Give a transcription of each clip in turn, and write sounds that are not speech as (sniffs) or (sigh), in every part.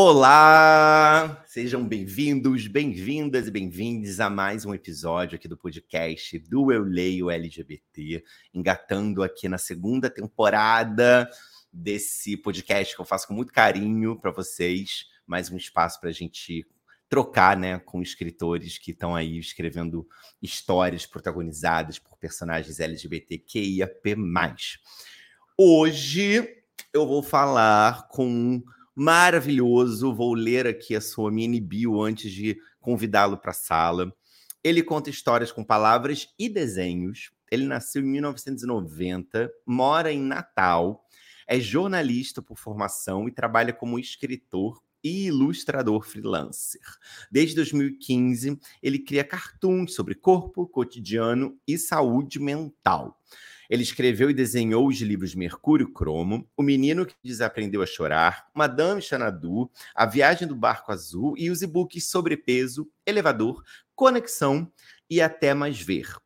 Olá! Sejam bem-vindos, bem-vindas e bem-vindos a mais um episódio aqui do podcast do Eu Leio LGBT, engatando aqui na segunda temporada desse podcast que eu faço com muito carinho para vocês, mais um espaço para a gente trocar, né, com escritores que estão aí escrevendo histórias protagonizadas por personagens LGBTQIAP+. Hoje eu vou falar com maravilhoso. Vou ler aqui a sua mini bio antes de convidá-lo para a sala. Ele conta histórias com palavras e desenhos. Ele nasceu em 1990, mora em Natal, é jornalista por formação e trabalha como escritor e ilustrador freelancer. Desde 2015, ele cria cartoons sobre corpo, cotidiano e saúde mental. Ele escreveu e desenhou os livros Mercúrio Cromo, O Menino que Desaprendeu a Chorar, Madame Xanadu, A Viagem do Barco Azul e os e-books Sobrepeso, Elevador, Conexão e Até Mais Ver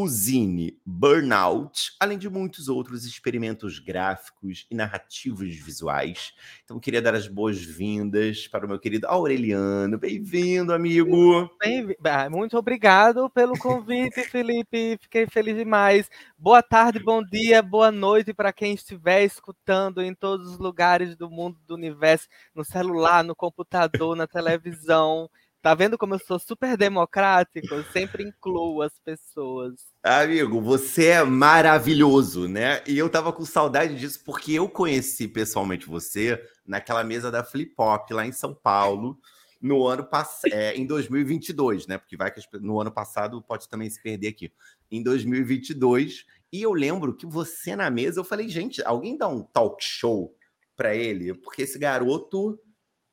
o Zine Burnout, além de muitos outros experimentos gráficos e narrativos visuais. Então, queria dar as boas-vindas para o meu querido Aureliano. Bem-vindo, amigo! Bem, muito obrigado pelo convite, (laughs) Felipe. Fiquei feliz demais. Boa tarde, bom dia, boa noite para quem estiver escutando em todos os lugares do mundo, do universo, no celular, no computador, na televisão. Tá vendo como eu sou super democrático? Eu sempre incluo as pessoas. Amigo, você é maravilhoso, né? E eu tava com saudade disso porque eu conheci pessoalmente você naquela mesa da Flip Hop lá em São Paulo no ano passado, é, em 2022, né? Porque vai que no ano passado pode também se perder aqui. Em 2022, e eu lembro que você na mesa, eu falei, gente, alguém dá um talk show para ele, porque esse garoto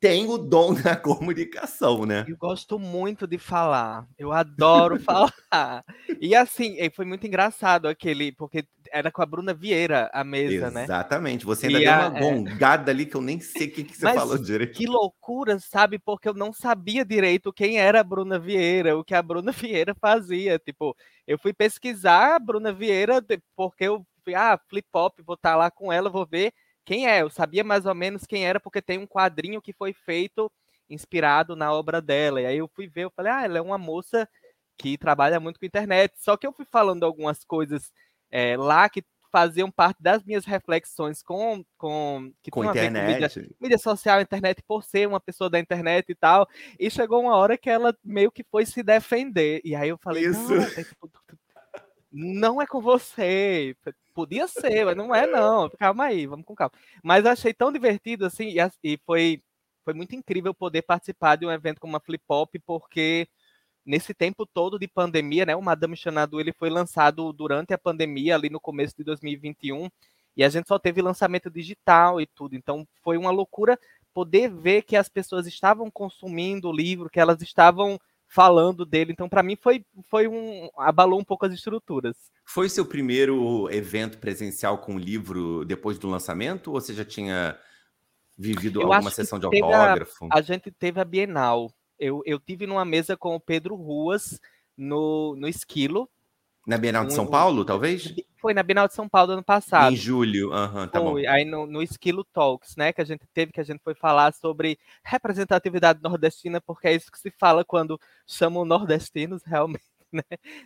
tem o dom da (laughs) comunicação, né? Eu gosto muito de falar. Eu adoro (laughs) falar. E assim, foi muito engraçado aquele, porque era com a Bruna Vieira a mesa, Exatamente. né? Exatamente. Você ainda e deu a, uma é. gongada é... ali que eu nem sei o que, que você Mas falou direito. Que loucura, sabe? Porque eu não sabia direito quem era a Bruna Vieira, o que a Bruna (laughs) Vieira fazia. Tipo, eu fui pesquisar a Bruna Vieira porque eu fui, ah, flip pop, vou estar tá lá com ela, vou ver quem é. Eu sabia mais ou menos quem era, porque tem um quadrinho que foi feito inspirado na obra dela. E aí eu fui ver, eu falei, ah, ela é uma moça que trabalha muito com internet. Só que eu fui falando algumas coisas é, lá que faziam parte das minhas reflexões com com que com internet, com mídia, mídia, social, internet por ser uma pessoa da internet e tal. E chegou uma hora que ela meio que foi se defender. E aí eu falei, isso. Não é com você. Podia ser, mas não é não. Calma aí, vamos com calma. Mas achei tão divertido assim e, foi foi muito incrível poder participar de um evento como a Flip Hop, porque nesse tempo todo de pandemia, né, o Madame Xanadu ele foi lançado durante a pandemia, ali no começo de 2021, e a gente só teve lançamento digital e tudo. Então foi uma loucura poder ver que as pessoas estavam consumindo o livro, que elas estavam falando dele. Então, para mim, foi, foi um. abalou um pouco as estruturas. Foi seu primeiro evento presencial com o livro depois do lançamento? Ou você já tinha vivido eu alguma sessão de autógrafo? A, a, gente teve a Bienal. Eu, eu tive numa mesa com o Pedro Ruas no, no Esquilo, na Bienal de São Paulo, talvez? Foi na Bienal de São Paulo ano passado. Em julho, uhum, tá foi. bom. Aí no, no Esquilo Talks, né, que a gente teve, que a gente foi falar sobre representatividade nordestina, porque é isso que se fala quando chamam nordestinos, (laughs) realmente, né?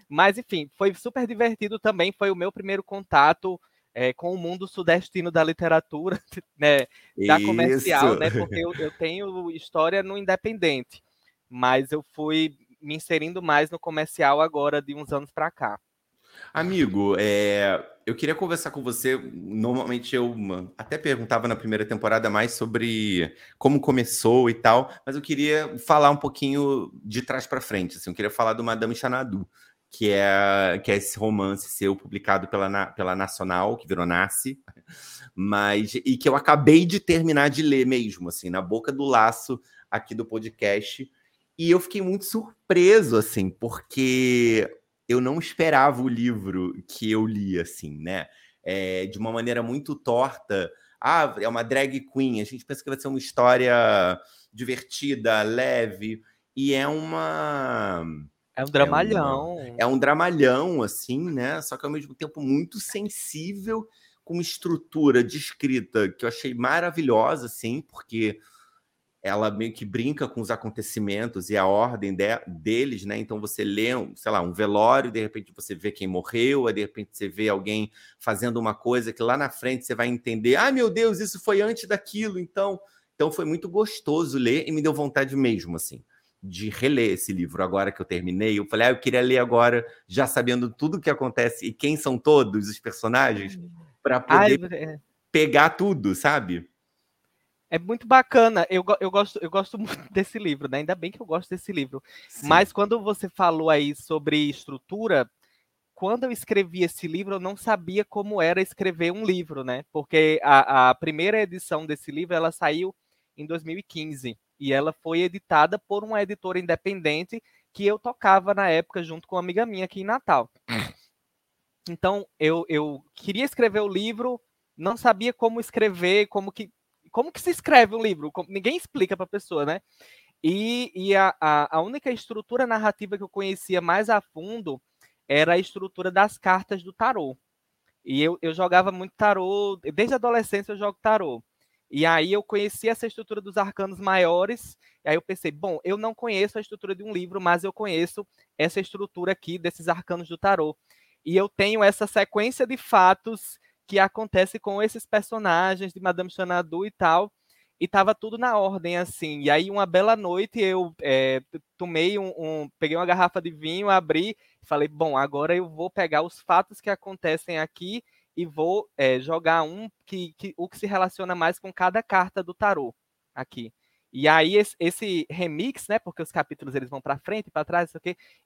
Mas, enfim, foi super divertido também, foi o meu primeiro contato é, com o mundo sudestino da literatura, (laughs) né, da comercial, né, porque eu, eu tenho história no independente, mas eu fui me inserindo mais no comercial agora de uns anos para cá. Amigo, é, eu queria conversar com você. Normalmente eu até perguntava na primeira temporada mais sobre como começou e tal, mas eu queria falar um pouquinho de trás para frente. Assim, eu queria falar do Madame Xanadu, que é, que é esse romance seu publicado pela, pela Nacional, que virou Nasce, mas e que eu acabei de terminar de ler mesmo, assim, na boca do laço aqui do podcast. E eu fiquei muito surpreso, assim, porque eu não esperava o livro que eu li, assim, né? É, de uma maneira muito torta. Ah, é uma drag queen. A gente pensa que vai ser uma história divertida, leve, e é uma é um dramalhão. É, uma, é, um dramalhão, assim, né? Só que ao mesmo tempo muito sensível, com uma estrutura de escrita que eu achei maravilhosa, assim, porque ela meio que brinca com os acontecimentos e a ordem de, deles, né? Então você lê, um, sei lá, um velório, de repente você vê quem morreu, aí de repente você vê alguém fazendo uma coisa que lá na frente você vai entender, ah, meu Deus, isso foi antes daquilo, então. Então foi muito gostoso ler e me deu vontade mesmo, assim de reler esse livro agora que eu terminei. Eu falei, ah, eu queria ler agora, já sabendo tudo o que acontece e quem são todos os personagens, para poder Ai, é. pegar tudo, sabe? É muito bacana. Eu, eu, gosto, eu gosto (laughs) muito desse livro, né? Ainda bem que eu gosto desse livro. Sim. Mas quando você falou aí sobre estrutura, quando eu escrevi esse livro, eu não sabia como era escrever um livro, né? Porque a, a primeira edição desse livro ela saiu em 2015 e ela foi editada por uma editora independente que eu tocava na época junto com uma amiga minha aqui em Natal. Então, eu, eu queria escrever o livro, não sabia como escrever, como que, como que se escreve um livro, como, ninguém explica para a pessoa, né? E, e a, a, a única estrutura narrativa que eu conhecia mais a fundo era a estrutura das cartas do tarô. E eu, eu jogava muito tarô, desde a adolescência eu jogo tarô. E aí eu conheci essa estrutura dos arcanos maiores, e aí eu pensei, bom, eu não conheço a estrutura de um livro, mas eu conheço essa estrutura aqui desses arcanos do tarô. E eu tenho essa sequência de fatos que acontece com esses personagens de Madame Xanadu e tal, e tava tudo na ordem, assim. E aí, uma bela noite, eu é, tomei um, um, peguei uma garrafa de vinho, abri, falei, bom, agora eu vou pegar os fatos que acontecem aqui e vou é, jogar um que, que, o que se relaciona mais com cada carta do tarô aqui. E aí esse, esse remix, né, porque os capítulos eles vão para frente e para trás, isso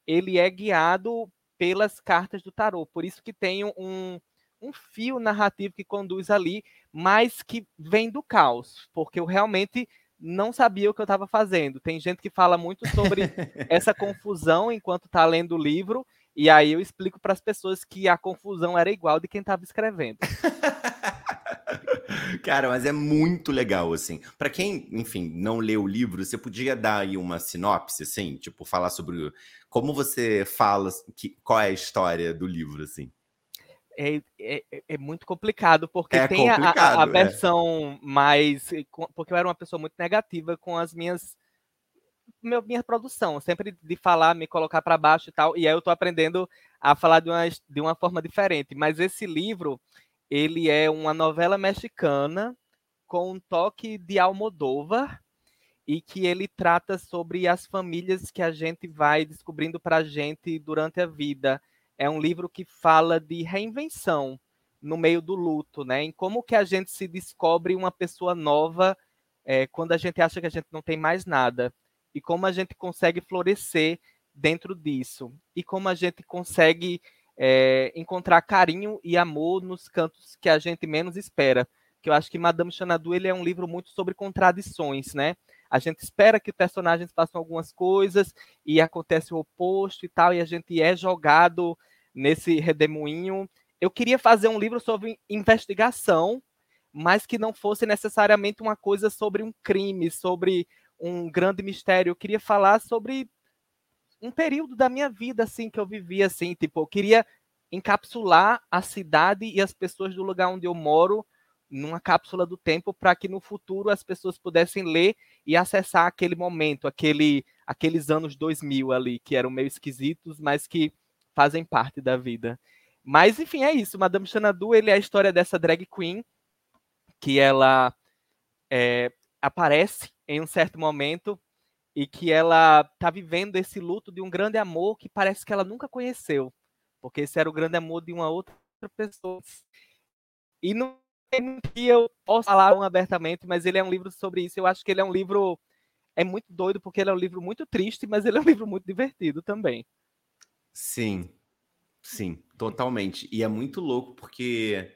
ele é guiado pelas cartas do tarô. Por isso que tem um, um fio narrativo que conduz ali, mas que vem do caos, porque eu realmente não sabia o que eu estava fazendo. Tem gente que fala muito sobre (laughs) essa confusão enquanto está lendo o livro, e aí eu explico para as pessoas que a confusão era igual de quem estava escrevendo. (laughs) Cara, mas é muito legal, assim. Para quem, enfim, não leu o livro, você podia dar aí uma sinopse, assim? Tipo, falar sobre como você fala, que, qual é a história do livro, assim? É, é, é muito complicado, porque é tem complicado, a, a, é. versão mais. Porque eu era uma pessoa muito negativa com as minhas meu, minha produção, sempre de falar, me colocar para baixo e tal. E aí eu estou aprendendo a falar de uma, de uma forma diferente. Mas esse livro, ele é uma novela mexicana com um toque de Almodóvar e que ele trata sobre as famílias que a gente vai descobrindo para a gente durante a vida. É um livro que fala de reinvenção no meio do luto, né? Em como que a gente se descobre uma pessoa nova é, quando a gente acha que a gente não tem mais nada e como a gente consegue florescer dentro disso e como a gente consegue é, encontrar carinho e amor nos cantos que a gente menos espera. Que eu acho que Madame Xanadu ele é um livro muito sobre contradições, né? A gente espera que personagens façam algumas coisas e acontece o oposto e tal, e a gente é jogado nesse redemoinho. Eu queria fazer um livro sobre investigação, mas que não fosse necessariamente uma coisa sobre um crime, sobre um grande mistério. Eu queria falar sobre um período da minha vida assim que eu vivi assim, tipo, eu queria encapsular a cidade e as pessoas do lugar onde eu moro numa cápsula do tempo para que no futuro as pessoas pudessem ler e acessar aquele momento, aquele aqueles anos 2000 ali que eram meio esquisitos, mas que fazem parte da vida. Mas enfim, é isso. Madame Xanadu, ele é a história dessa drag queen que ela é, aparece em um certo momento e que ela está vivendo esse luto de um grande amor que parece que ela nunca conheceu, porque esse era o grande amor de uma outra pessoa. E tem que eu posso falar abertamente, mas ele é um livro sobre isso. Eu acho que ele é um livro é muito doido porque ele é um livro muito triste, mas ele é um livro muito divertido também. Sim, sim, totalmente. E é muito louco porque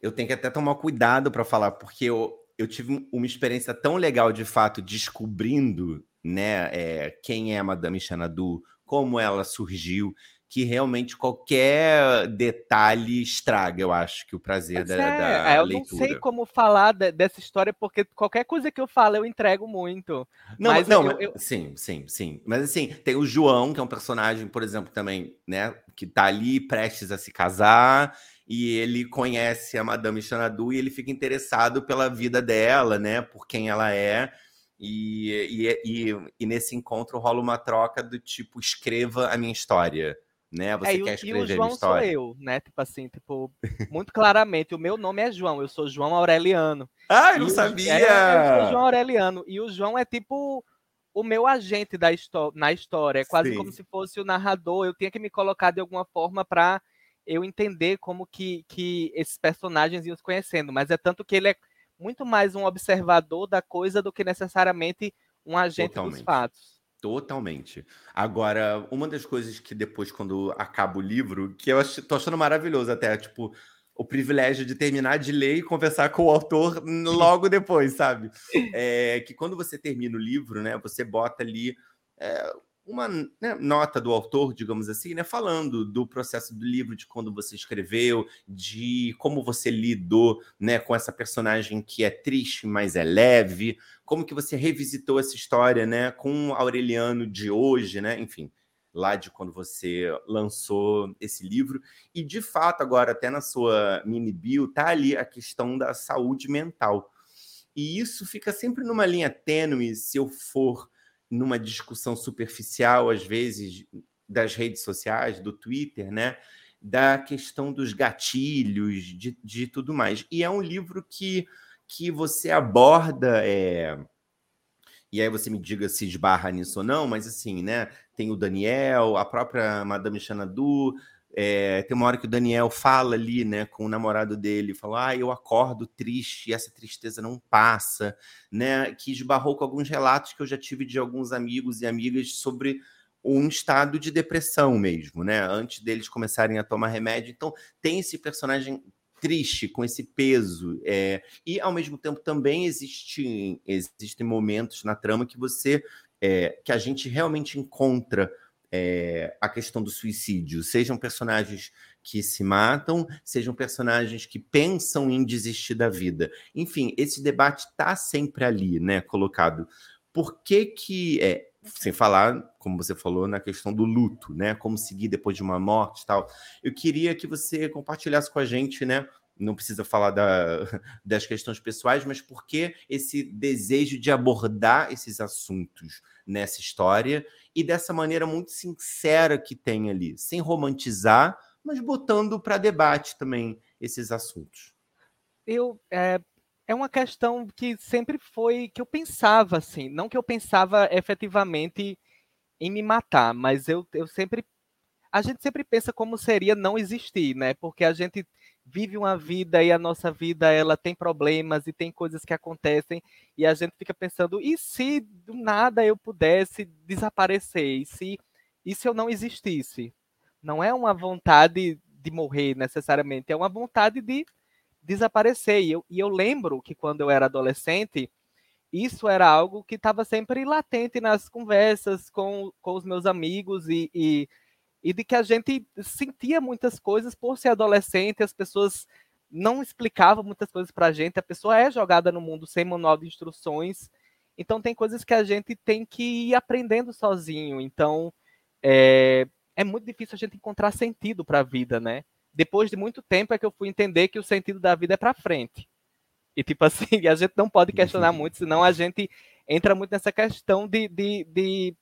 eu tenho que até tomar cuidado para falar, porque eu, eu tive uma experiência tão legal de fato descobrindo né, é, quem é a Madame Xanadu, como ela surgiu, que realmente qualquer detalhe estraga, eu acho, que o prazer da, é, da é, eu leitura. Eu não sei como falar de, dessa história, porque qualquer coisa que eu falo, eu entrego muito. Não, mas não, eu, eu... sim, sim, sim. Mas assim, tem o João, que é um personagem, por exemplo, também, né, que tá ali prestes a se casar, e ele conhece a Madame Xanadu e ele fica interessado pela vida dela, né, por quem ela é, e, e, e, e nesse encontro rola uma troca do tipo, escreva a minha história né? Você é, quer escrever e o João sou eu, né? Tipo assim, tipo, muito claramente, o meu nome é João, eu sou João Aureliano. Ah, eu não sabia! É, eu sou João Aureliano. E o João é tipo o meu agente da na história, é quase Sim. como se fosse o narrador. Eu tinha que me colocar de alguma forma para eu entender como que, que esses personagens iam se conhecendo. Mas é tanto que ele é muito mais um observador da coisa do que necessariamente um agente Totalmente. dos fatos. Totalmente. Agora, uma das coisas que depois, quando acaba o livro, que eu ach, tô achando maravilhoso até, tipo, o privilégio de terminar de ler e conversar com o autor (laughs) logo depois, sabe? É que quando você termina o livro, né, você bota ali é, uma né, nota do autor, digamos assim, né, falando do processo do livro, de quando você escreveu, de como você lidou né, com essa personagem que é triste, mas é leve, como que você revisitou essa história né, com o Aureliano de hoje, né? Enfim, lá de quando você lançou esse livro. E, de fato, agora, até na sua mini bio, tá ali a questão da saúde mental. E isso fica sempre numa linha tênue se eu for numa discussão superficial, às vezes, das redes sociais, do Twitter, né? Da questão dos gatilhos, de, de tudo mais. E é um livro que, que você aborda. É... E aí você me diga se esbarra nisso ou não, mas assim, né? Tem o Daniel, a própria Madame Xanadu, é, tem uma hora que o Daniel fala ali, né, com o namorado dele, fala, ah, eu acordo triste, e essa tristeza não passa, né, que esbarrou com alguns relatos que eu já tive de alguns amigos e amigas sobre um estado de depressão mesmo, né, antes deles começarem a tomar remédio. Então, tem esse personagem triste, com esse peso, é, e ao mesmo tempo também existem, momentos na trama que você, é, que a gente realmente encontra é, a questão do suicídio, sejam personagens que se matam, sejam personagens que pensam em desistir da vida. Enfim, esse debate está sempre ali, né, colocado. Por que que, é, sem falar, como você falou, na questão do luto, né, como seguir depois de uma morte e tal, eu queria que você compartilhasse com a gente, né, não precisa falar da, (laughs) das questões pessoais, mas por que esse desejo de abordar esses assuntos nessa história e dessa maneira muito sincera que tem ali, sem romantizar, mas botando para debate também esses assuntos. Eu é, é uma questão que sempre foi que eu pensava assim, não que eu pensava efetivamente em me matar, mas eu, eu sempre a gente sempre pensa como seria não existir, né? Porque a gente vive uma vida e a nossa vida ela tem problemas e tem coisas que acontecem e a gente fica pensando e se do nada eu pudesse desaparecer? E se e se eu não existisse? Não é uma vontade de morrer necessariamente é uma vontade de desaparecer. E eu, e eu lembro que quando eu era adolescente isso era algo que estava sempre latente nas conversas com, com os meus amigos e, e e de que a gente sentia muitas coisas por ser adolescente, as pessoas não explicavam muitas coisas para a gente, a pessoa é jogada no mundo sem manual de instruções, então tem coisas que a gente tem que ir aprendendo sozinho, então é, é muito difícil a gente encontrar sentido para a vida, né? Depois de muito tempo é que eu fui entender que o sentido da vida é para frente. E tipo assim, (laughs) a gente não pode questionar (laughs) muito, senão a gente entra muito nessa questão de, de, de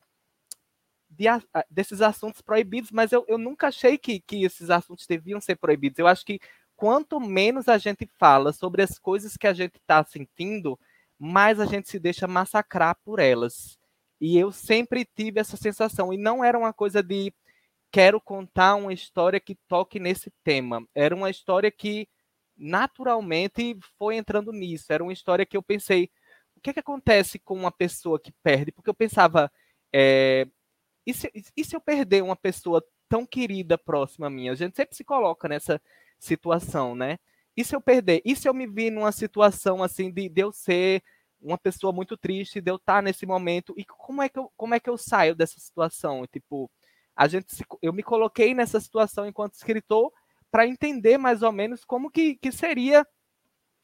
de, desses assuntos proibidos, mas eu, eu nunca achei que, que esses assuntos deviam ser proibidos. Eu acho que quanto menos a gente fala sobre as coisas que a gente está sentindo, mais a gente se deixa massacrar por elas. E eu sempre tive essa sensação. E não era uma coisa de quero contar uma história que toque nesse tema. Era uma história que naturalmente foi entrando nisso. Era uma história que eu pensei, o que, é que acontece com uma pessoa que perde? Porque eu pensava, é, e se, e se eu perder uma pessoa tão querida próxima a mim? A gente sempre se coloca nessa situação, né? E se eu perder? E se eu me vir numa situação assim de, de eu ser uma pessoa muito triste, de eu estar nesse momento? E como é que eu, como é que eu saio dessa situação? Tipo, a gente se, eu me coloquei nessa situação enquanto escritor para entender mais ou menos como que, que seria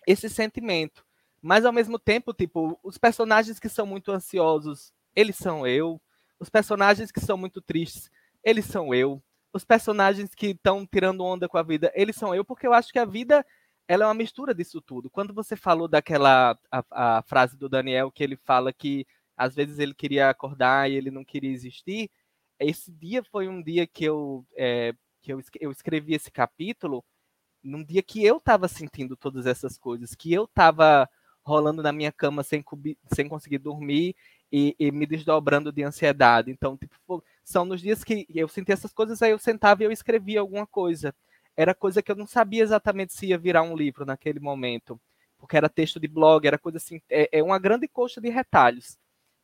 esse sentimento. Mas ao mesmo tempo, tipo, os personagens que são muito ansiosos, eles são eu. Os personagens que são muito tristes, eles são eu. Os personagens que estão tirando onda com a vida, eles são eu, porque eu acho que a vida ela é uma mistura disso tudo. Quando você falou daquela a, a frase do Daniel que ele fala que às vezes ele queria acordar e ele não queria existir, esse dia foi um dia que eu é, que eu, eu escrevi esse capítulo num dia que eu estava sentindo todas essas coisas, que eu estava rolando na minha cama sem, sem conseguir dormir e, e, me desdobrando de ansiedade. Então, tipo, são nos dias que eu senti essas coisas, aí eu sentava e eu escrevia alguma coisa. Era coisa que eu não sabia exatamente se ia virar um livro naquele momento, porque era texto de blog, era coisa assim, é, é uma grande coxa de retalhos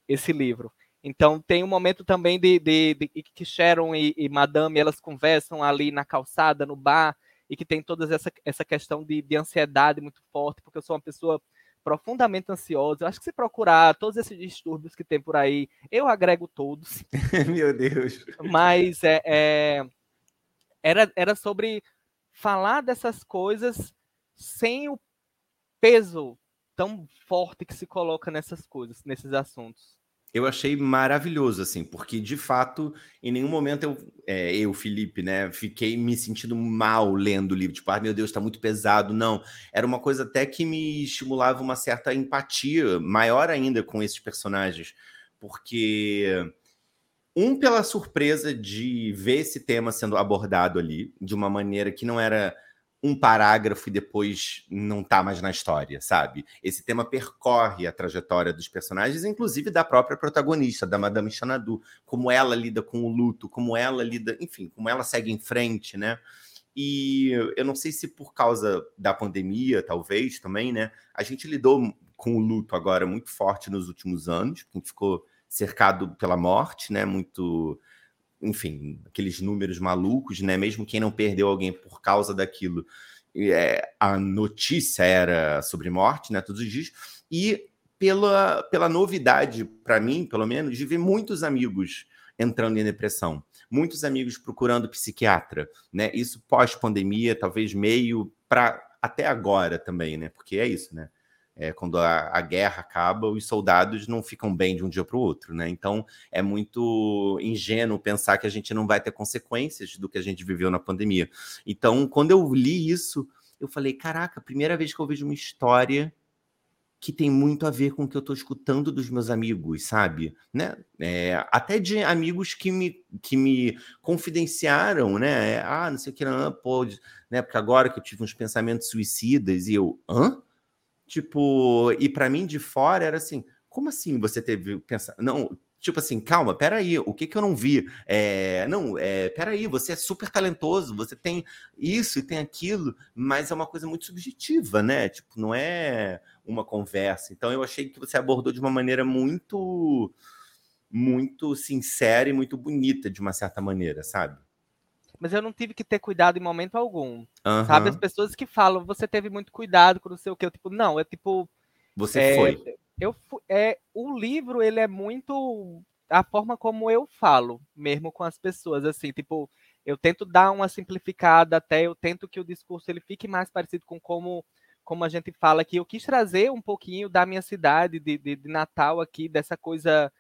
esse livro. Então tem um momento também de, de, de que Sharon e, e, Madame elas conversam ali na calçada, no bar, e que tem toda essa, essa questão de, de ansiedade muito forte, porque eu sou uma pessoa profundamente ansiosa. Eu acho que se procurar todos esses distúrbios que tem por aí, eu agrego todos. (laughs) Meu Deus. Mas é, é, era, era sobre falar dessas coisas sem o peso tão forte que se coloca nessas coisas, nesses assuntos eu achei maravilhoso, assim, porque de fato, em nenhum momento eu, é, eu, Felipe, né, fiquei me sentindo mal lendo o livro, tipo, ah, meu Deus, tá muito pesado. Não, era uma coisa até que me estimulava uma certa empatia maior ainda com esses personagens, porque um pela surpresa de ver esse tema sendo abordado ali de uma maneira que não era um parágrafo e depois não tá mais na história, sabe? Esse tema percorre a trajetória dos personagens, inclusive da própria protagonista, da Madame Xanadu, como ela lida com o luto, como ela lida, enfim, como ela segue em frente, né? E eu não sei se por causa da pandemia, talvez também, né? A gente lidou com o luto agora muito forte nos últimos anos, a gente ficou cercado pela morte, né? Muito enfim, aqueles números malucos, né? Mesmo quem não perdeu alguém por causa daquilo, é, a notícia era sobre morte, né? Todos os dias. E pela, pela novidade, para mim, pelo menos, de ver muitos amigos entrando em depressão, muitos amigos procurando psiquiatra, né? Isso pós-pandemia, talvez meio para até agora também, né? Porque é isso, né? É, quando a, a, guerra acaba, os soldados não ficam bem de um dia para o outro, né? Então é muito ingênuo pensar que a gente não vai ter consequências do que a gente viveu na pandemia. Então, quando eu li isso, eu falei: caraca, primeira vez que eu vejo uma história que tem muito a ver com o que eu estou escutando dos meus amigos, sabe? Né? É, até de amigos que me, que me confidenciaram, né? Ah, não sei o que, não, pode, né? Porque agora que eu tive uns pensamentos suicidas e eu, hã? Tipo, e para mim de fora era assim, como assim você teve pensar, não, tipo assim, calma, peraí, o que que eu não vi? É, não, é, peraí, você é super talentoso, você tem isso e tem aquilo, mas é uma coisa muito subjetiva, né? Tipo, não é uma conversa. Então eu achei que você abordou de uma maneira muito, muito sincera e muito bonita, de uma certa maneira, sabe? Mas eu não tive que ter cuidado em momento algum. Uhum. Sabe? As pessoas que falam, você teve muito cuidado com não sei o que, eu tipo, não, é tipo. Você é, foi. Eu é o livro, ele é muito a forma como eu falo, mesmo com as pessoas, assim, tipo, eu tento dar uma simplificada até, eu tento que o discurso ele fique mais parecido com como como a gente fala aqui. Eu quis trazer um pouquinho da minha cidade, de, de, de Natal aqui, dessa coisa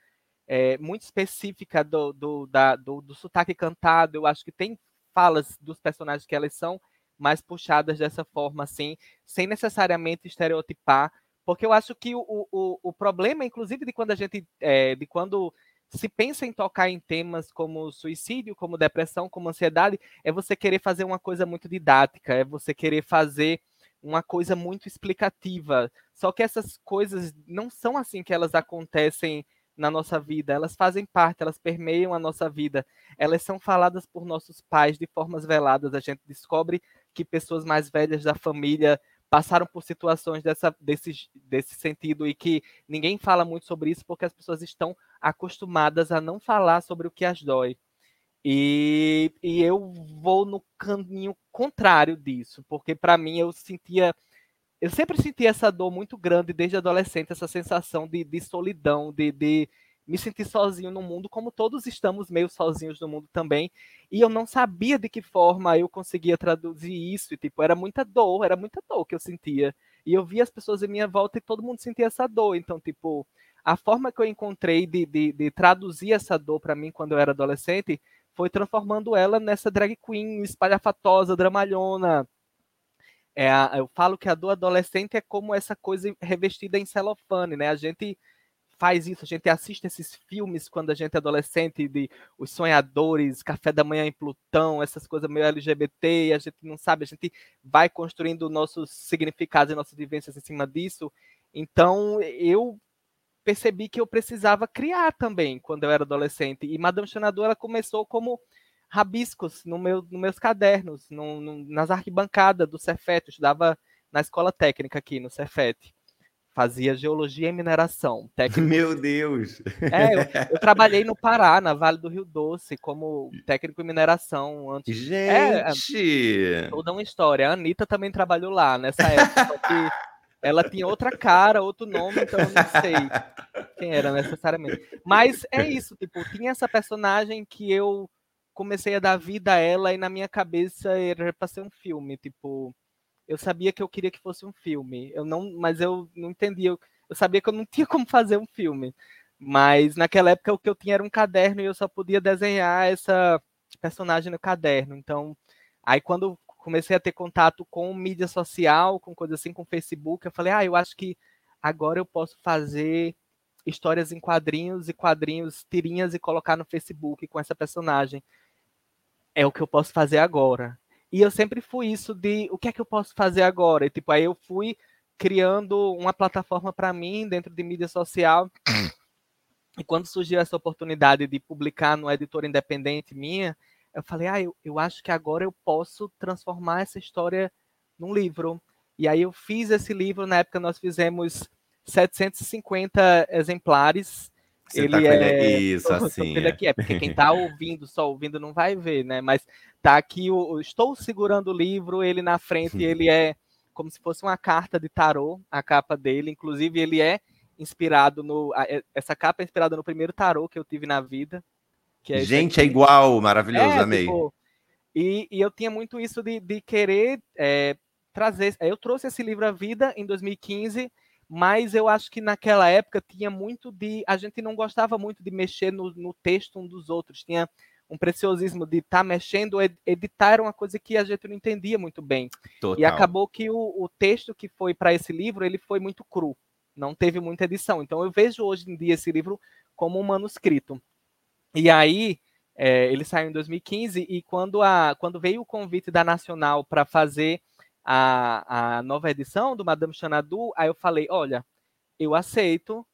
é, muito específica do, do, da, do, do sotaque cantado. Eu acho que tem falas dos personagens que elas são mais puxadas dessa forma, assim, sem necessariamente estereotipar, porque eu acho que o, o, o problema, inclusive, de quando a gente, é, de quando se pensa em tocar em temas como suicídio, como depressão, como ansiedade, é você querer fazer uma coisa muito didática, é você querer fazer uma coisa muito explicativa. Só que essas coisas não são assim que elas acontecem na nossa vida, elas fazem parte, elas permeiam a nossa vida, elas são faladas por nossos pais de formas veladas. A gente descobre que pessoas mais velhas da família passaram por situações dessa, desse, desse sentido e que ninguém fala muito sobre isso porque as pessoas estão acostumadas a não falar sobre o que as dói. E, e eu vou no caminho contrário disso, porque para mim eu sentia. Eu sempre senti essa dor muito grande desde adolescente, essa sensação de, de solidão, de, de me sentir sozinho no mundo, como todos estamos meio sozinhos no mundo também. E eu não sabia de que forma eu conseguia traduzir isso. E, tipo, era muita dor, era muita dor que eu sentia. E eu via as pessoas em minha volta e todo mundo sentia essa dor. Então, tipo, a forma que eu encontrei de, de, de traduzir essa dor para mim quando eu era adolescente foi transformando ela nessa drag queen espalhafatosa, dramalhona. É a, eu falo que a dor adolescente é como essa coisa revestida em celofane, né? A gente faz isso, a gente assiste esses filmes quando a gente é adolescente, de Os Sonhadores, Café da Manhã em Plutão, essas coisas meio LGBT, e a gente não sabe, a gente vai construindo nossos significados e nossas vivências em cima disso. Então, eu percebi que eu precisava criar também quando eu era adolescente. E Madame Xanadu, ela começou como rabiscos no meu, nos meus cadernos, no, no, nas arquibancadas do Cefet. Eu estudava na escola técnica aqui no Cefet. Fazia geologia e mineração. (laughs) Técnico. Meu Deus! É, eu, eu, trabalhei no Pará, na Vale do Rio Doce, como técnico em mineração. Antes. Gente! É, toda uma história. A Anitta também trabalhou lá nessa época. ela tinha outra cara, outro nome, então eu não sei quem era necessariamente. Mas é isso, tipo, tinha essa personagem que eu comecei a dar vida a ela e na minha cabeça era para ser um filme, tipo, eu sabia que eu queria que fosse um filme. Eu não, mas eu não entendia, eu, eu sabia que eu não tinha como fazer um filme. Mas naquela época o que eu tinha era um caderno e eu só podia desenhar essa personagem no caderno. Então, aí quando comecei a ter contato com mídia social, com coisa assim, com Facebook. Eu falei, ah, eu acho que agora eu posso fazer histórias em quadrinhos e quadrinhos, tirinhas e colocar no Facebook com essa personagem. É o que eu posso fazer agora. E eu sempre fui isso de o que é que eu posso fazer agora? E, tipo, aí eu fui criando uma plataforma para mim dentro de mídia social. E quando surgiu essa oportunidade de publicar no editor independente minha, eu falei, ah, eu, eu acho que agora eu posso transformar essa história num livro. E aí eu fiz esse livro, na época nós fizemos 750 exemplares. Você ele tá é (laughs) isso assim. Ele aqui é porque quem está ouvindo, só ouvindo não vai ver, né? Mas tá aqui o estou segurando o livro, ele na frente, ele é como se fosse uma carta de tarô, a capa dele, inclusive ele é inspirado no essa capa é inspirada no primeiro tarô que eu tive na vida, é Gente, é igual, maravilhoso, é, amei. Tipo, e, e, eu tinha muito isso de, de querer é, trazer. Eu trouxe esse livro à vida em 2015, mas eu acho que naquela época tinha muito de. A gente não gostava muito de mexer no, no texto um dos outros. Tinha um preciosismo de estar tá mexendo, editar era uma coisa que a gente não entendia muito bem. Total. E acabou que o, o texto que foi para esse livro, ele foi muito cru, não teve muita edição. Então eu vejo hoje em dia esse livro como um manuscrito. E aí, é, ele saiu em 2015 e quando, a, quando veio o convite da Nacional para fazer a, a nova edição do Madame Xanadu, aí eu falei, olha, eu aceito,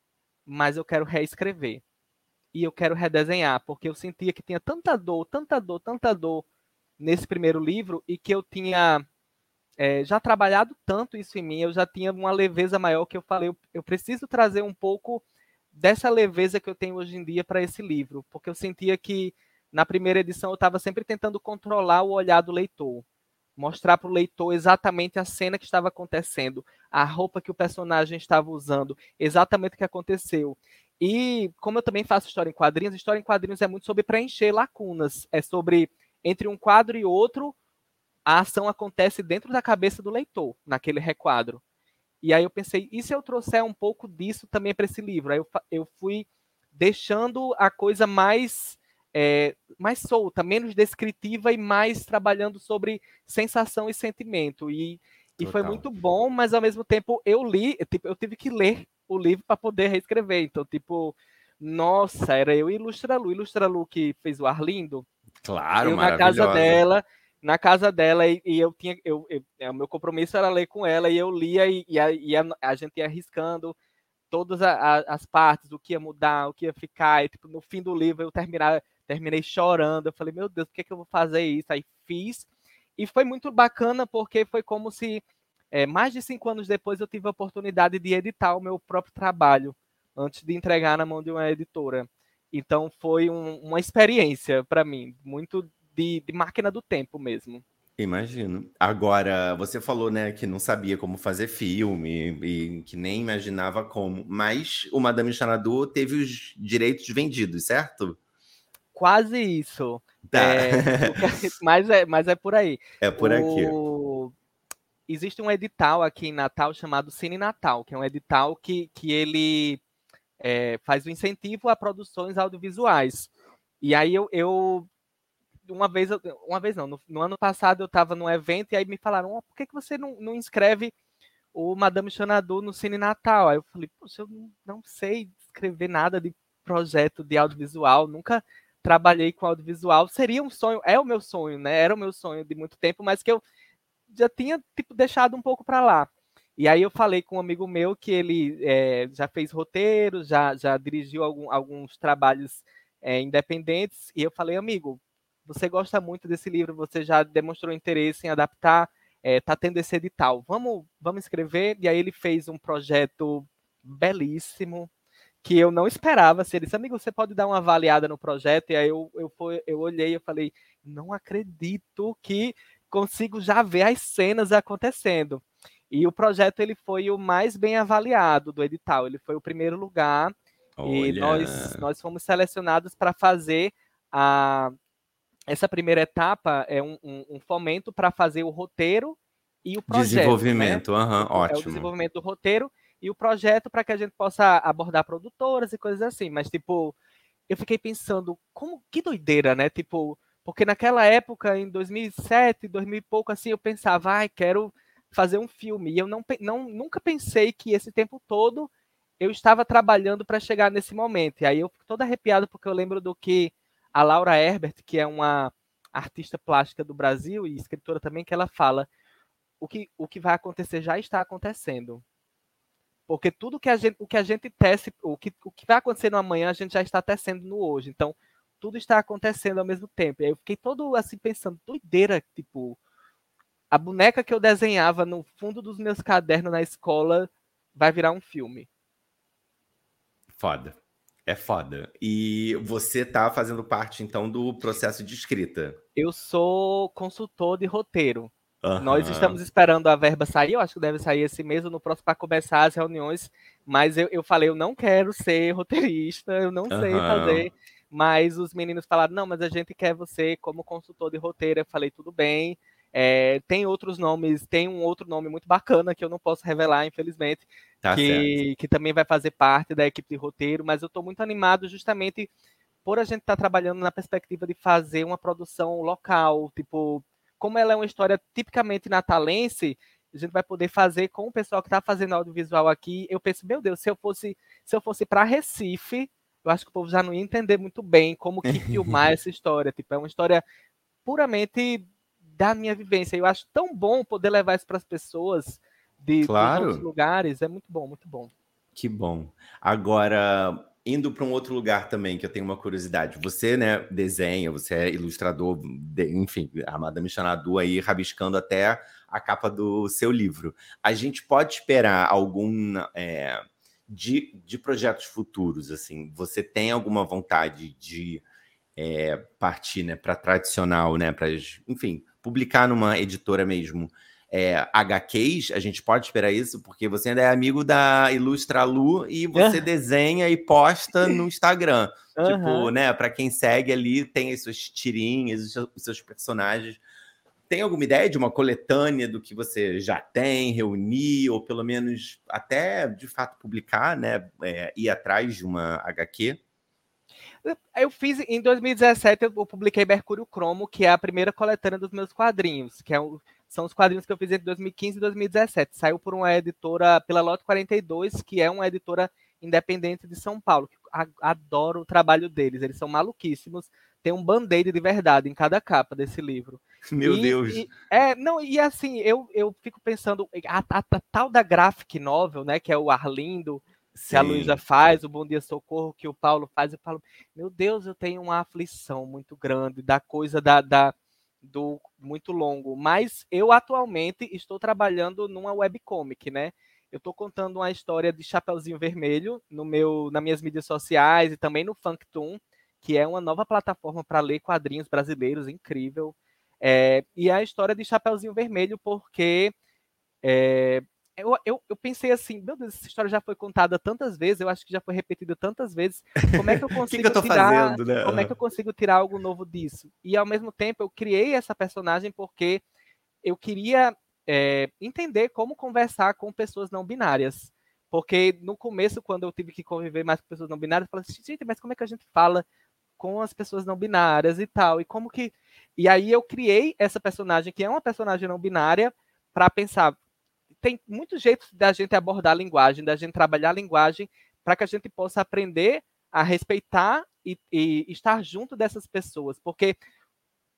mas eu quero reescrever. E eu quero redesenhar, porque eu sentia que tinha tanta dor, tanta dor, tanta dor nesse primeiro livro e que eu tinha é, já trabalhado tanto isso em mim, eu já tinha uma leveza maior que eu falei, eu, eu preciso trazer um pouco dessa leveza que eu tenho hoje em dia para esse livro, porque eu sentia que na primeira edição eu estava sempre tentando controlar o olhar do leitor, mostrar para o leitor exatamente a cena que estava acontecendo, a roupa que o personagem estava usando, exatamente o que aconteceu. E como eu também faço história em quadrinhos, história em quadrinhos é muito sobre preencher lacunas, é sobre entre um quadro e outro a ação acontece dentro da cabeça do leitor, naquele requadro. E aí eu pensei, e se eu trouxer um pouco disso também para esse livro? Aí eu, eu fui deixando a coisa mais é, mais solta, menos descritiva e mais trabalhando sobre sensação e sentimento. E, e foi muito bom, mas ao mesmo tempo eu li, tipo, eu tive que ler o livro para poder reescrever. Então, tipo, nossa, era eu e Ilustra Lu, Ilustra Lu que fez o Arlindo. Claro, eu na casa dela, na casa dela e, e eu tinha, eu, eu, é, o meu compromisso era ler com ela e eu lia e, e, a, e a, a, gente ia arriscando todas a, as partes, o que ia mudar, o que ia ficar, e tipo, no fim do livro eu terminar, terminei chorando, eu falei, meu Deus, por que, que eu vou fazer isso? Aí fiz, e foi muito bacana porque foi como se é, mais de cinco anos depois, eu tive a oportunidade de editar o meu próprio trabalho, antes de entregar na mão de uma editora. Então, foi um, uma experiência para mim, muito de, de máquina do tempo mesmo. Imagino. Agora, você falou, né, que não sabia como fazer filme e que nem imaginava como, mas o Madame Xanadu teve os direitos vendidos, certo? Quase isso. Tá. É, (laughs) (laughs) mas, é, mas é por aí. É por aqui. O... Existe um edital aqui em Natal chamado Cine Natal, que é um edital que, que ele é, faz o incentivo a produções audiovisuais. E aí eu, eu uma vez, uma vez não, no, no ano passado eu estava num evento e aí me falaram, oh, por que, que você não, não inscreve o Madame Xanadu no Cine Natal? Aí eu falei, poxa, eu não sei escrever nada de projeto de audiovisual, nunca trabalhei com audiovisual, seria um sonho, é o meu sonho, né? Era o meu sonho de muito tempo, mas que eu já tinha tipo deixado um pouco para lá. E aí eu falei com um amigo meu que ele é, já fez roteiros, já, já dirigiu algum, alguns trabalhos é, independentes, e eu falei, amigo, você gosta muito desse livro, você já demonstrou interesse em adaptar, é, tá tendo esse edital, vamos, vamos escrever? E aí ele fez um projeto belíssimo, que eu não esperava. Assim, ele disse, amigo, você pode dar uma avaliada no projeto? E aí eu, eu, eu, eu olhei e falei, não acredito que consigo já ver as cenas acontecendo. E o projeto ele foi o mais bem avaliado do edital. Ele foi o primeiro lugar Olha. e nós nós fomos selecionados para fazer a essa primeira etapa é um, um, um fomento para fazer o roteiro e o projeto. Né? Desenvolvimento, né? uhum, ótimo. É o desenvolvimento do roteiro e o projeto para que a gente possa abordar produtoras e coisas assim. Mas, tipo, eu fiquei pensando, como que doideira, né? Tipo, porque naquela época, em 2007, 2000 e pouco, assim, eu pensava, ai, quero fazer um filme. E eu não, não nunca pensei que esse tempo todo eu estava trabalhando para chegar nesse momento. E aí eu fico todo arrepiado porque eu lembro do que a Laura Herbert, que é uma artista plástica do Brasil e escritora também, que ela fala o que, o que vai acontecer já está acontecendo. Porque tudo que a gente, o que a gente tece, o que, o que vai acontecer no amanhã, a gente já está tecendo no hoje. Então, tudo está acontecendo ao mesmo tempo. E aí eu fiquei todo assim pensando, doideira, tipo, a boneca que eu desenhava no fundo dos meus cadernos na escola vai virar um filme. Foda. É foda. E você tá fazendo parte, então, do processo de escrita. Eu sou consultor de roteiro. Uhum. Nós estamos esperando a verba sair, eu acho que deve sair esse mês ou no próximo para começar as reuniões. Mas eu, eu falei, eu não quero ser roteirista, eu não uhum. sei fazer. Mas os meninos falaram, não, mas a gente quer você como consultor de roteiro. Eu falei, tudo bem. É, tem outros nomes, tem um outro nome muito bacana que eu não posso revelar, infelizmente, tá que, que também vai fazer parte da equipe de roteiro, mas eu estou muito animado justamente por a gente estar tá trabalhando na perspectiva de fazer uma produção local, tipo, como ela é uma história tipicamente natalense, a gente vai poder fazer com o pessoal que está fazendo audiovisual aqui. Eu penso, meu Deus, se eu fosse, se eu fosse para Recife, eu acho que o povo já não ia entender muito bem como que (laughs) filmar essa história. Tipo, é uma história puramente da minha vivência. Eu acho tão bom poder levar isso para as pessoas de, claro. de outros lugares. É muito bom, muito bom. Que bom. Agora, indo para um outro lugar também, que eu tenho uma curiosidade. Você, né, desenha, você é ilustrador, de, enfim, a Madame Xanadu aí rabiscando até a capa do seu livro. A gente pode esperar algum é, de, de projetos futuros, assim? Você tem alguma vontade de é, partir, né, para tradicional, né, para, enfim, publicar numa editora mesmo é, HQs, a gente pode esperar isso, porque você ainda é amigo da Ilustra Lu e você desenha e posta no (laughs) Instagram. Uhum. Tipo, né, para quem segue ali, tem as suas tirinhas, os seus personagens. Tem alguma ideia de uma coletânea do que você já tem, reunir, ou pelo menos até de fato publicar, né? É, ir atrás de uma HQ? Eu fiz em 2017, eu publiquei Mercúrio Cromo, que é a primeira coletânea dos meus quadrinhos, que é o, são os quadrinhos que eu fiz entre 2015 e 2017. Saiu por uma editora, pela Lote 42, que é uma editora independente de São Paulo. Adoro o trabalho deles, eles são maluquíssimos. Tem um band-aid de verdade em cada capa desse livro. (laughs) Meu e, Deus! E, é, não, e assim, eu, eu fico pensando, a, a, a, tal da graphic novel, né, que é o Arlindo, se a Luísa faz, o Bom Dia Socorro que o Paulo faz, eu falo, meu Deus, eu tenho uma aflição muito grande da coisa da, da, do muito longo, mas eu atualmente estou trabalhando numa webcomic, né? Eu estou contando uma história de Chapeuzinho Vermelho no meu, nas minhas mídias sociais e também no Funktoon, que é uma nova plataforma para ler quadrinhos brasileiros, incrível. É, e a história de Chapeuzinho Vermelho, porque é, eu, eu, eu, pensei assim, meu Deus, essa história já foi contada tantas vezes, eu acho que já foi repetida tantas vezes. Como é que eu (laughs) consigo que que eu tirar? Fazendo, né? Como é que eu consigo tirar algo novo disso? E ao mesmo tempo eu criei essa personagem porque eu queria é, entender como conversar com pessoas não binárias. Porque no começo, quando eu tive que conviver mais com pessoas não binárias, eu falei assim, gente, mas como é que a gente fala com as pessoas não binárias e tal? E como que. E aí eu criei essa personagem, que é uma personagem não binária, para pensar. Tem muitos jeitos da gente abordar a linguagem, da gente trabalhar a linguagem, para que a gente possa aprender a respeitar e, e estar junto dessas pessoas. Porque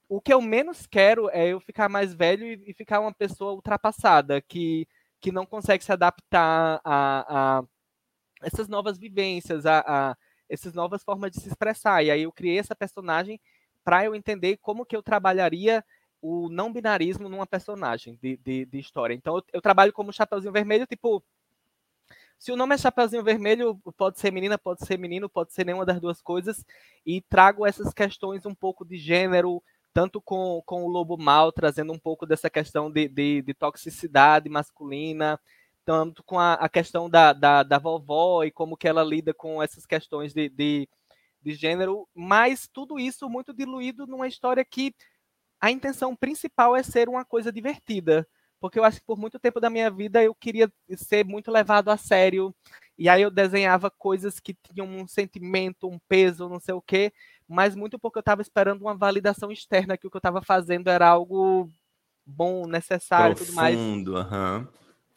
o que eu menos quero é eu ficar mais velho e, e ficar uma pessoa ultrapassada, que, que não consegue se adaptar a, a essas novas vivências, a, a, essas novas formas de se expressar. E aí eu criei essa personagem para eu entender como que eu trabalharia o não binarismo numa personagem de, de, de história. Então eu, eu, trabalho como Chapeuzinho Vermelho, tipo, se o nome é Chapeuzinho Vermelho, pode ser menina, pode ser menino, pode ser nenhuma das duas coisas, e trago essas questões um pouco de gênero, tanto com, com o Lobo Mal, trazendo um pouco dessa questão de, de, de toxicidade masculina, tanto com a, a questão da, da, da, vovó e como que ela lida com essas questões de, de, de gênero, mas tudo isso muito diluído numa história que a intenção principal é ser uma coisa divertida, porque eu acho que por muito tempo da minha vida eu queria ser muito levado a sério, e aí eu desenhava coisas que tinham um sentimento, um peso, não sei o quê, mas muito porque eu estava esperando uma validação externa que o que eu estava fazendo era algo bom, necessário, Profundo, tudo mais. Uhum.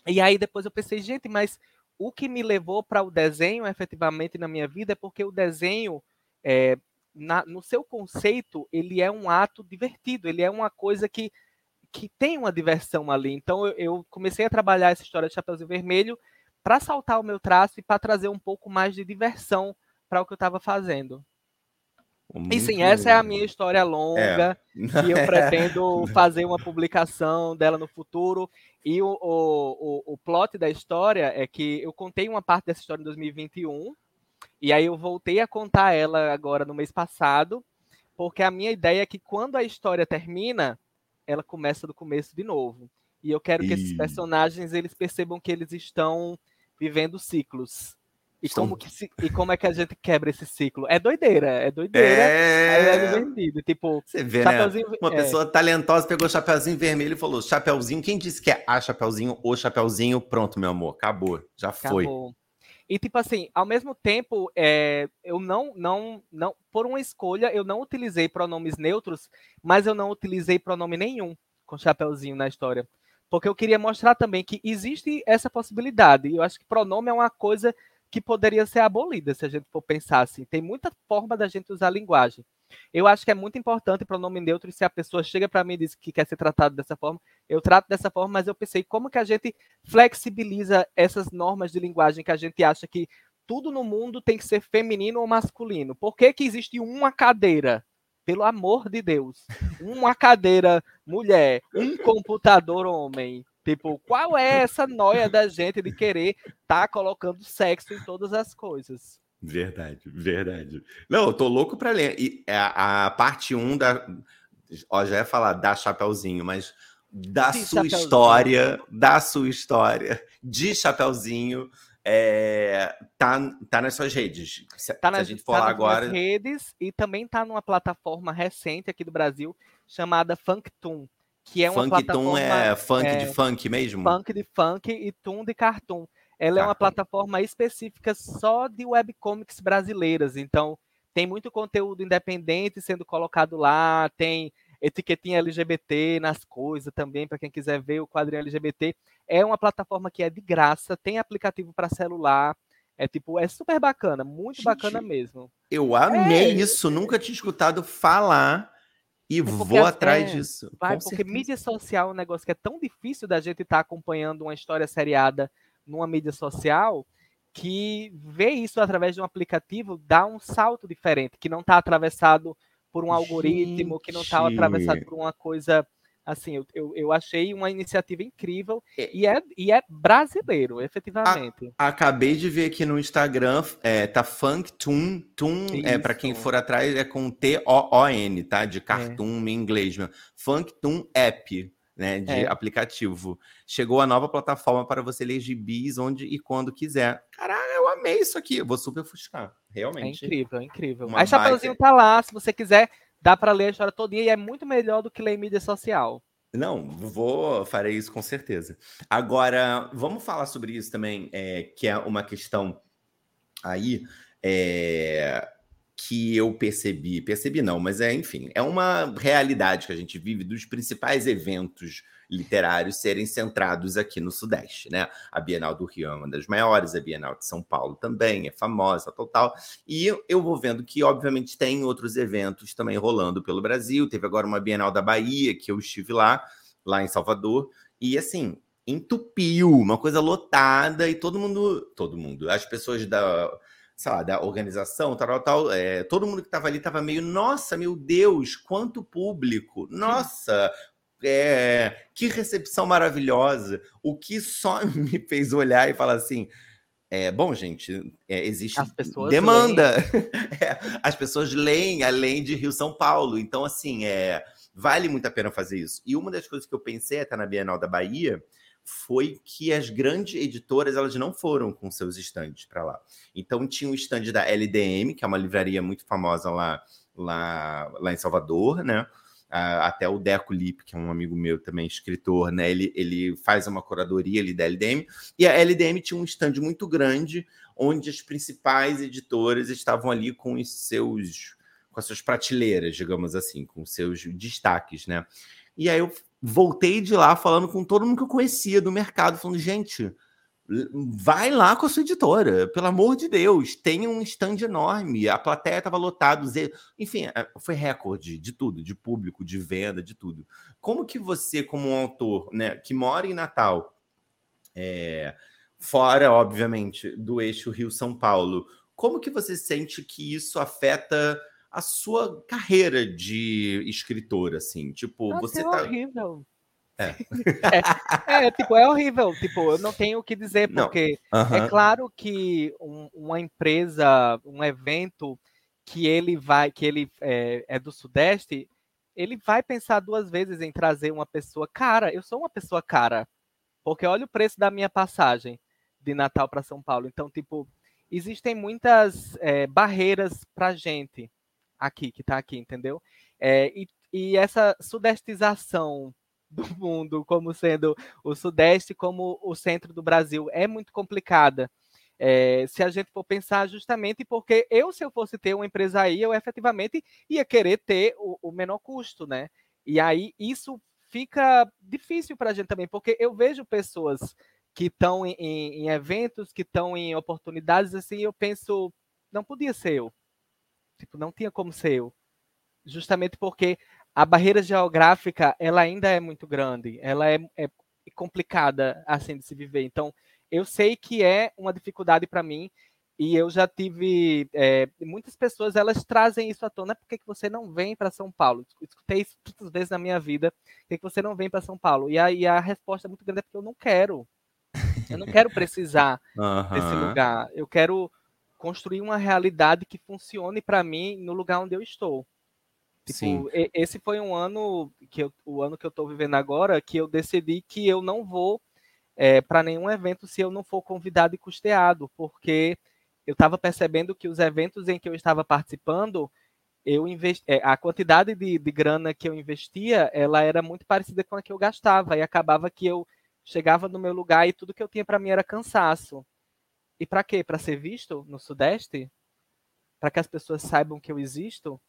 E aí depois eu pensei, gente, mas o que me levou para o desenho efetivamente na minha vida é porque o desenho, é, na, no seu conceito, ele é um ato divertido, ele é uma coisa que, que tem uma diversão ali. Então eu, eu comecei a trabalhar essa história de Chapeuzinho Vermelho para saltar o meu traço e para trazer um pouco mais de diversão para o que eu estava fazendo. Muito e sim, essa é a minha história longa, é. e eu (laughs) pretendo fazer uma publicação dela no futuro. E o, o, o, o plot da história é que eu contei uma parte dessa história em 2021, e aí eu voltei a contar ela agora no mês passado, porque a minha ideia é que quando a história termina, ela começa do começo de novo. E eu quero que esses personagens eles percebam que eles estão vivendo ciclos. E como, que se, e como é que a gente quebra esse ciclo? É doideira, é doideira. É, é divertido. Tipo, você vê, né? Uma é. pessoa talentosa pegou o chapeuzinho vermelho e falou: Chapeuzinho, quem disse que é a Chapeuzinho ou Chapeuzinho? Pronto, meu amor, acabou. Já acabou. foi. E tipo assim, ao mesmo tempo, é, eu não, não, não, por uma escolha, eu não utilizei pronomes neutros, mas eu não utilizei pronome nenhum com Chapeuzinho na história. Porque eu queria mostrar também que existe essa possibilidade. E eu acho que pronome é uma coisa que poderia ser abolida, se a gente for pensar assim. Tem muita forma da gente usar a linguagem. Eu acho que é muito importante pronome neutro se a pessoa chega para mim e diz que quer ser tratado dessa forma, eu trato dessa forma, mas eu pensei como que a gente flexibiliza essas normas de linguagem que a gente acha que tudo no mundo tem que ser feminino ou masculino. Por que, que existe uma cadeira? Pelo amor de Deus. Uma cadeira mulher, um computador homem. Tipo, qual é essa noia da gente de querer estar tá colocando sexo em todas as coisas? Verdade, verdade. Não, eu tô louco para ler. E a, a parte 1 um da. Ó, já ia falar da Chapeuzinho, mas da de sua história, da sua história, de Chapeuzinho, é, tá, tá nas suas redes. Se, tá nas, se a gente for tá lá agora. redes e também tá numa plataforma recente aqui do Brasil chamada Funktoon que é uma funk plataforma... é funk é, de funk mesmo? Funk de funk e Toon de cartoon. Ela é uma plataforma específica só de webcomics brasileiras, então tem muito conteúdo independente sendo colocado lá, tem etiquetinha LGBT nas coisas também, para quem quiser ver o quadrinho LGBT. É uma plataforma que é de graça, tem aplicativo para celular, é tipo, é super bacana, muito Gente, bacana mesmo. Eu amei é, isso, nunca tinha escutado falar e é vou atrás é, disso. Vai, porque certeza. mídia social é um negócio que é tão difícil da gente estar tá acompanhando uma história seriada numa mídia social que ver isso através de um aplicativo dá um salto diferente, que não está atravessado por um algoritmo, que não está atravessado por uma coisa assim, eu, eu, eu, achei uma iniciativa incrível é. e, é, e é brasileiro, efetivamente. A, acabei de ver aqui no Instagram, é, tá Funk Toon, Toon é, para quem for atrás, é com T-O-O-N, tá? De é. cartoon é. em inglês mesmo. Funk Toon App né, de é. aplicativo. Chegou a nova plataforma para você ler gibis onde e quando quiser. Caralho, eu amei isso aqui. Vou super fuscar. Realmente. É incrível, é incrível. Uma Aí Chapeuzinho tá lá, se você quiser, dá para ler a história todinha e é muito melhor do que ler em mídia social. Não, vou, farei isso com certeza. Agora, vamos falar sobre isso também, é, que é uma questão aí. É, que eu percebi, percebi não, mas é, enfim, é uma realidade que a gente vive dos principais eventos literários serem centrados aqui no Sudeste, né? A Bienal do Rio é uma das maiores, a Bienal de São Paulo também é famosa, total. E eu vou vendo que, obviamente, tem outros eventos também rolando pelo Brasil. Teve agora uma Bienal da Bahia, que eu estive lá, lá em Salvador, e assim, entupiu, uma coisa lotada, e todo mundo, todo mundo, as pessoas da sei lá, da organização, tal, tal, é, todo mundo que estava ali estava meio, nossa, meu Deus, quanto público, nossa, é, que recepção maravilhosa, o que só (laughs) me fez olhar e falar assim, é, bom, gente, é, existe demanda. (laughs) É, as pessoas leem além de Rio São Paulo. Então, assim, é, vale muito a pena fazer isso. E uma das coisas que eu pensei até na Bienal da Bahia foi que as grandes editoras elas não foram com seus estandes para lá. Então tinha o stand da LDM, que é uma livraria muito famosa lá, lá, lá em Salvador, né? Até o Deco Lip, que é um amigo meu também, escritor, né? Ele, ele faz uma curadoria ali da LDM. E a LDM tinha um stand muito grande, onde as principais editoras estavam ali com os seus com as suas prateleiras, digamos assim, com os seus destaques, né? E aí eu voltei de lá falando com todo mundo que eu conhecia do mercado, falando, gente, vai lá com a sua editora, pelo amor de Deus, tem um stand enorme, a plateia estava lotada, enfim, é, foi recorde de tudo, de público, de venda, de tudo. Como que você, como um autor, né, que mora em Natal, é, fora, obviamente, do eixo Rio-São Paulo, como que você sente que isso afeta a sua carreira de escritor, assim? Tipo, Nossa, você é tá. horrível. É. (laughs) é. é, tipo, é horrível. Tipo, eu não tenho o que dizer, porque uhum. é claro que um, uma empresa, um evento que ele vai, que ele é, é, do Sudeste, ele vai pensar duas vezes em trazer uma pessoa cara. Eu sou uma pessoa cara, porque olha o preço da minha passagem de Natal para São Paulo. Então, tipo, existem muitas é, barreiras para gente aqui, que está aqui, entendeu? É, e, e essa sudestização (laughs) do mundo como sendo o Sudeste como o centro do Brasil é muito complicada. É, se a gente for pensar justamente porque eu, se eu fosse ter uma empresa aí, eu efetivamente ia querer ter o, o menor custo, né? E aí isso fica difícil para a gente também, porque eu vejo pessoas que estão em, em, em, eventos, que estão em oportunidades, assim, eu penso, não podia ser eu. Tipo, não tinha como ser eu. Justamente porque a barreira geográfica, ela ainda é muito grande. Ela é, é complicada, assim, de se viver. Então, eu sei que é uma dificuldade para mim e eu já tive é, muitas pessoas elas trazem isso à tona por que você não vem para São Paulo escutei isso muitas vezes na minha vida por que você não vem para São Paulo e aí a resposta é muito grande é porque eu não quero eu não quero precisar (laughs) uhum. desse lugar eu quero construir uma realidade que funcione para mim no lugar onde eu estou. Tipo, Sim. esse foi um ano que eu, o ano que eu estou vivendo agora que eu decidi que eu não vou é, para nenhum evento se eu não for convidado e custeado, porque eu estava percebendo que os eventos em que eu estava participando, eu investi, é, a quantidade de, de grana que eu investia, ela era muito parecida com a que eu gastava e acabava que eu chegava no meu lugar e tudo que eu tinha para mim era cansaço. E para quê? Para ser visto no Sudeste? Para que as pessoas saibam que eu existo?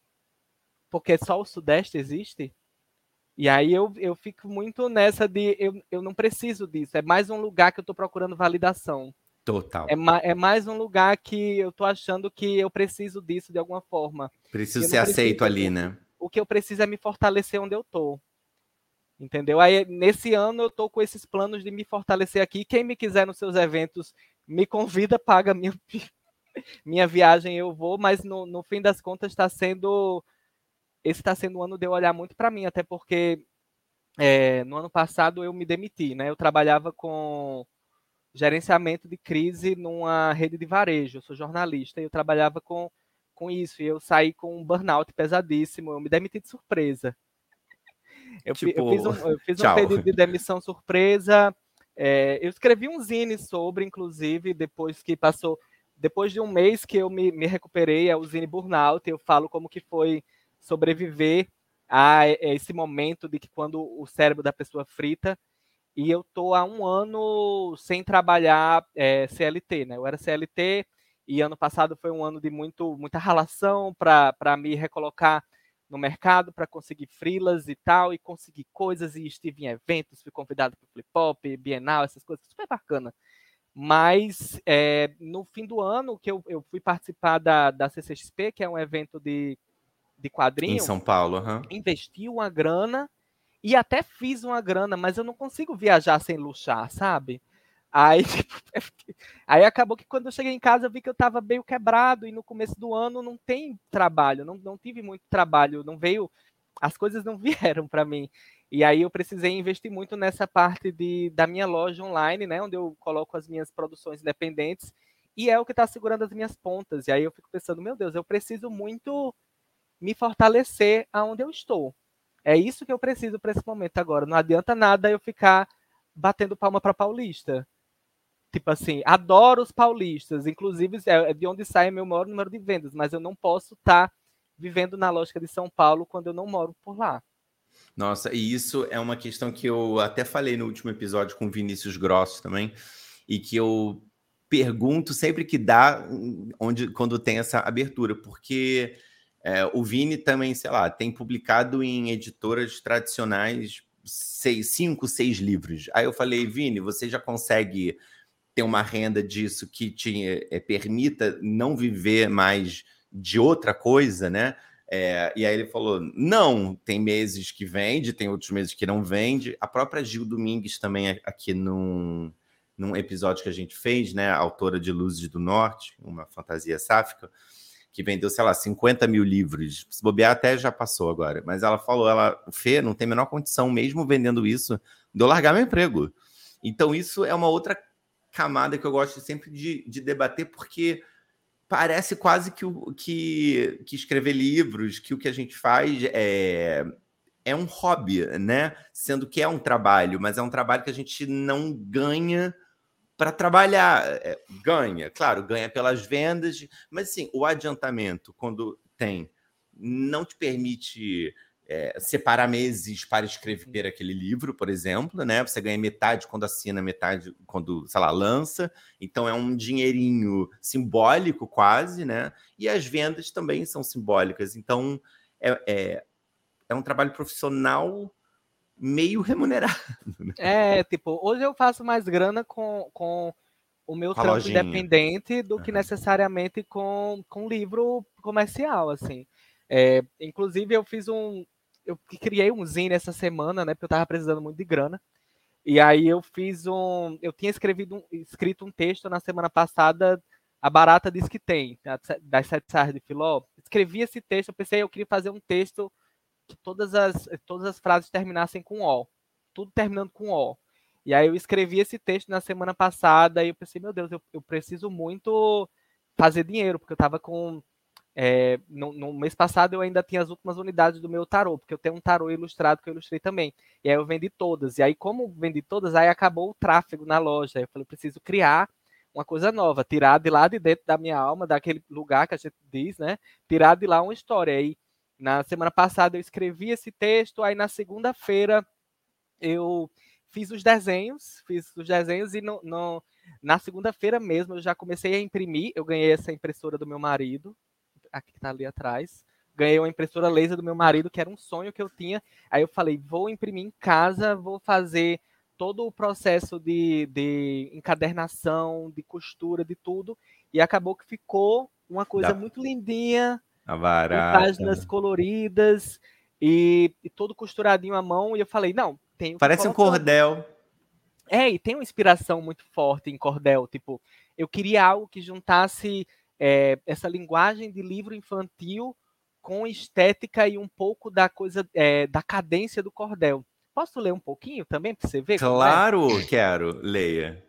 Porque só o Sudeste existe? E aí eu, eu fico muito nessa de eu, eu não preciso disso. É mais um lugar que eu estou procurando validação. Total. É, ma é, mais um lugar que eu estou achando que eu preciso disso de alguma forma. Preciso ser aceito ali, né? O que eu preciso é me fortalecer onde eu estou. Entendeu? Aí, nesse ano, eu estou com esses planos de me fortalecer aqui. Quem me quiser nos seus eventos me convida, paga minha, (laughs) minha viagem, eu vou, mas no, no fim das contas está sendo esse está sendo um ano de eu olhar muito para mim, até porque é, no ano passado eu me demiti, né? Eu trabalhava com gerenciamento de crise numa rede de varejo. Eu sou jornalista e eu trabalhava com, com isso. E eu saí com um burnout pesadíssimo. Eu me demiti de surpresa. Eu, tipo, eu fiz, um, eu fiz um, pedido de demissão surpresa. É, eu escrevi um zine sobre, inclusive, depois que passou. Depois de um mês que eu me, me recuperei, é o Zine Burnout, eu falo como que foi sobreviver a esse momento de que quando o cérebro da pessoa frita, e eu tô há um ano sem trabalhar é, CLT, né? Eu era CLT e ano passado foi um ano de muito, muita relação para me recolocar no mercado, para conseguir frilas e tal, e conseguir coisas, e estive em eventos, fui convidado para o Flip Pop, Bienal, essas coisas, super bacana. Mas é, no fim do ano que eu, eu fui participar da, da CCXP, que é um evento de, de quadrinho. Em São Paulo, uhum. Investi uma grana e até fiz uma grana, mas eu não consigo viajar sem luxar, sabe? Aí, (laughs) aí acabou que quando eu cheguei em casa eu vi que eu estava meio quebrado e no começo do ano não tem trabalho, não, não tive muito trabalho, não veio, as coisas não (laughs) vieram para mim. E aí eu precisei investir muito nessa parte de, da minha loja online, né, onde eu coloco as minhas produções independentes e é o que está segurando as minhas pontas. E aí eu fico pensando, meu Deus, eu preciso muito me fortalecer aonde eu estou. É isso que eu preciso para esse momento agora. Não adianta nada eu ficar batendo palma para paulista. Tipo assim, adoro os paulistas, inclusive é, é de onde sai meu maior número de vendas, mas eu não posso estar tá vivendo na lógica de São Paulo quando eu não moro por lá. Nossa, e isso é uma questão que eu até falei no último episódio com Vinícius Grosso também, e que eu pergunto sempre que dá, onde, quando tem essa abertura, porque é, o Vini também, sei lá, tem publicado em editoras tradicionais seis, cinco, seis livros. Aí eu falei, Vini, você já consegue ter uma renda disso que te é, permita não viver mais de outra coisa, né? É, e aí ele falou: não, tem meses que vende, tem outros meses que não vende. A própria Gil Domingues também aqui num, num episódio que a gente fez, né? Autora de Luzes do Norte, uma fantasia sáfica que vendeu, sei lá, 50 mil livros. Se bobear, até já passou agora. Mas ela falou, ela, Fê, não tem a menor condição, mesmo vendendo isso, de eu largar meu emprego. Então, isso é uma outra camada que eu gosto sempre de, de debater, porque parece quase que, o, que, que escrever livros, que o que a gente faz é, é um hobby, né? Sendo que é um trabalho, mas é um trabalho que a gente não ganha para trabalhar. É, ganha, claro, ganha pelas vendas, mas assim, o adiantamento, quando tem, não te permite é, separar meses para escrever aquele livro, por exemplo, né? Você ganha metade quando assina, metade quando, sei lá, lança. Então é um dinheirinho simbólico, quase, né? E as vendas também são simbólicas. Então é, é, é um trabalho profissional meio remunerado. Né? É, tipo, hoje eu faço mais grana com, com o meu trampo lojinha. independente do que necessariamente com, com livro comercial, assim. É, inclusive, eu fiz um. Eu criei um zine essa semana, né? Porque eu tava precisando muito de grana. E aí eu fiz um. Eu tinha escrevido um, escrito um texto na semana passada. A Barata diz que tem, das sete sarras de Filó. Escrevi esse texto, eu pensei, eu queria fazer um texto que todas as, todas as frases terminassem com O. Tudo terminando com O. E aí eu escrevi esse texto na semana passada e eu pensei, meu Deus, eu, eu preciso muito fazer dinheiro, porque eu estava com. É, no, no, mês passado eu ainda tinha as últimas unidades do meu tarô, porque eu tenho um tarô ilustrado que eu ilustrei também. E aí eu vendi todas. E aí, como vendi todas, aí acabou o tráfego na loja. Eu falei, preciso criar uma coisa nova, tirar de lá de dentro da minha alma, daquele lugar que a gente diz, né? Tirar de lá uma história. Aí na semana passada eu escrevi esse texto, aí na segunda-feira eu fiz os desenhos, fiz os desenhos e no, no na segunda-feira mesmo eu já comecei a imprimir. Eu ganhei essa impressora do meu marido, aqui que tá ali atrás. Ganhei uma impressora laser do meu marido, que era um sonho que eu tinha. Aí eu falei, vou imprimir em casa, vou fazer todo o processo de, de encadernação, de costura, de tudo. E acabou que ficou uma coisa muito lindinha, a páginas coloridas e, e, todo costuradinho à mão. E eu falei, não, tem. Parece um cordel. É, e tem uma inspiração muito forte em cordel. Tipo, eu queria algo que juntasse é, essa linguagem de livro infantil com estética e um pouco da coisa é, da cadência do cordel. Posso ler um pouquinho também para você ver? É? Claro, é? quero. Leia.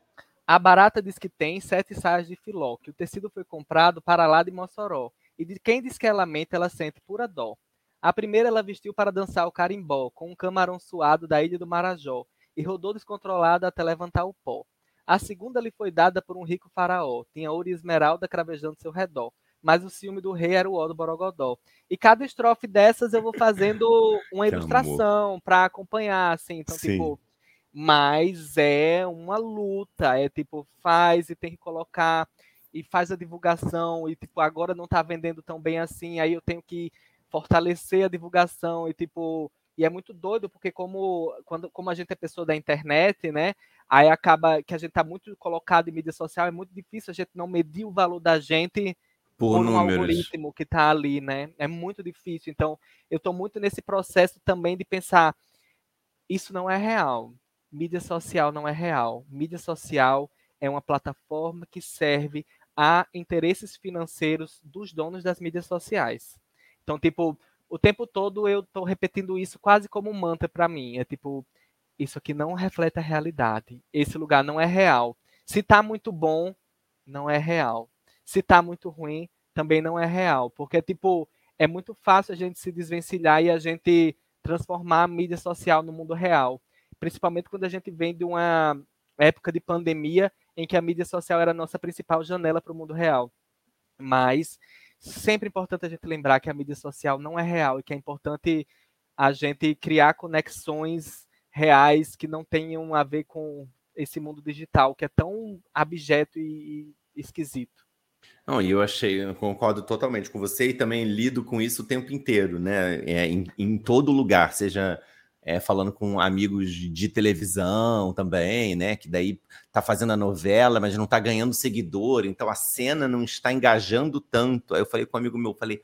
A barata diz que tem sete saias de filó, que o tecido foi comprado para lá de Mossoró. E de quem diz que ela mente, ela sente pura dó. A primeira ela vestiu para dançar o carimbó, com um camarão suado da ilha do Marajó, e rodou descontrolada até levantar o pó. A segunda lhe foi dada por um rico faraó, tinha ouro e esmeralda cravejando seu redor mas o ciúme do rei era o ó do Borogodó. E cada estrofe dessas eu vou fazendo (laughs) uma ilustração para acompanhar, assim. Então, Sim. tipo, mas é uma luta, é tipo, faz e tem que colocar e faz a divulgação e tipo, agora não está vendendo tão bem assim, aí eu tenho que fortalecer a divulgação e tipo, e é muito doido porque como quando como a gente é pessoa da internet, né? Aí acaba que a gente está muito colocado em mídia social, é muito difícil a gente não medir o valor da gente por, por um algoritmo que está ali, né? É muito difícil. Então, eu estou muito nesse processo também de pensar, isso não é real. Mídia social não é real. Mídia social é uma plataforma que serve a interesses financeiros dos donos das mídias sociais. Então, tipo, o tempo todo eu estou repetindo isso quase como um mantra para mim. É tipo, isso aqui não reflete a realidade. Esse lugar não é real. Se está muito bom, não é real se tá muito ruim, também não é real. Porque, tipo, é muito fácil a gente se desvencilhar e a gente transformar a mídia social no mundo real. Principalmente quando a gente vem de uma época de pandemia em que a mídia social era a nossa principal janela para o mundo real. Mas sempre é importante a gente lembrar que a mídia social não é real e que é importante a gente criar conexões reais que não tenham a ver com esse mundo digital que é tão abjeto e esquisito. Não, e eu achei, eu concordo totalmente com você e também lido com isso o tempo inteiro, né? É, em, em todo lugar, seja é, falando com amigos de televisão também, né? Que daí tá fazendo a novela, mas não tá ganhando seguidor, então a cena não está engajando tanto. Aí eu falei com um amigo meu, falei,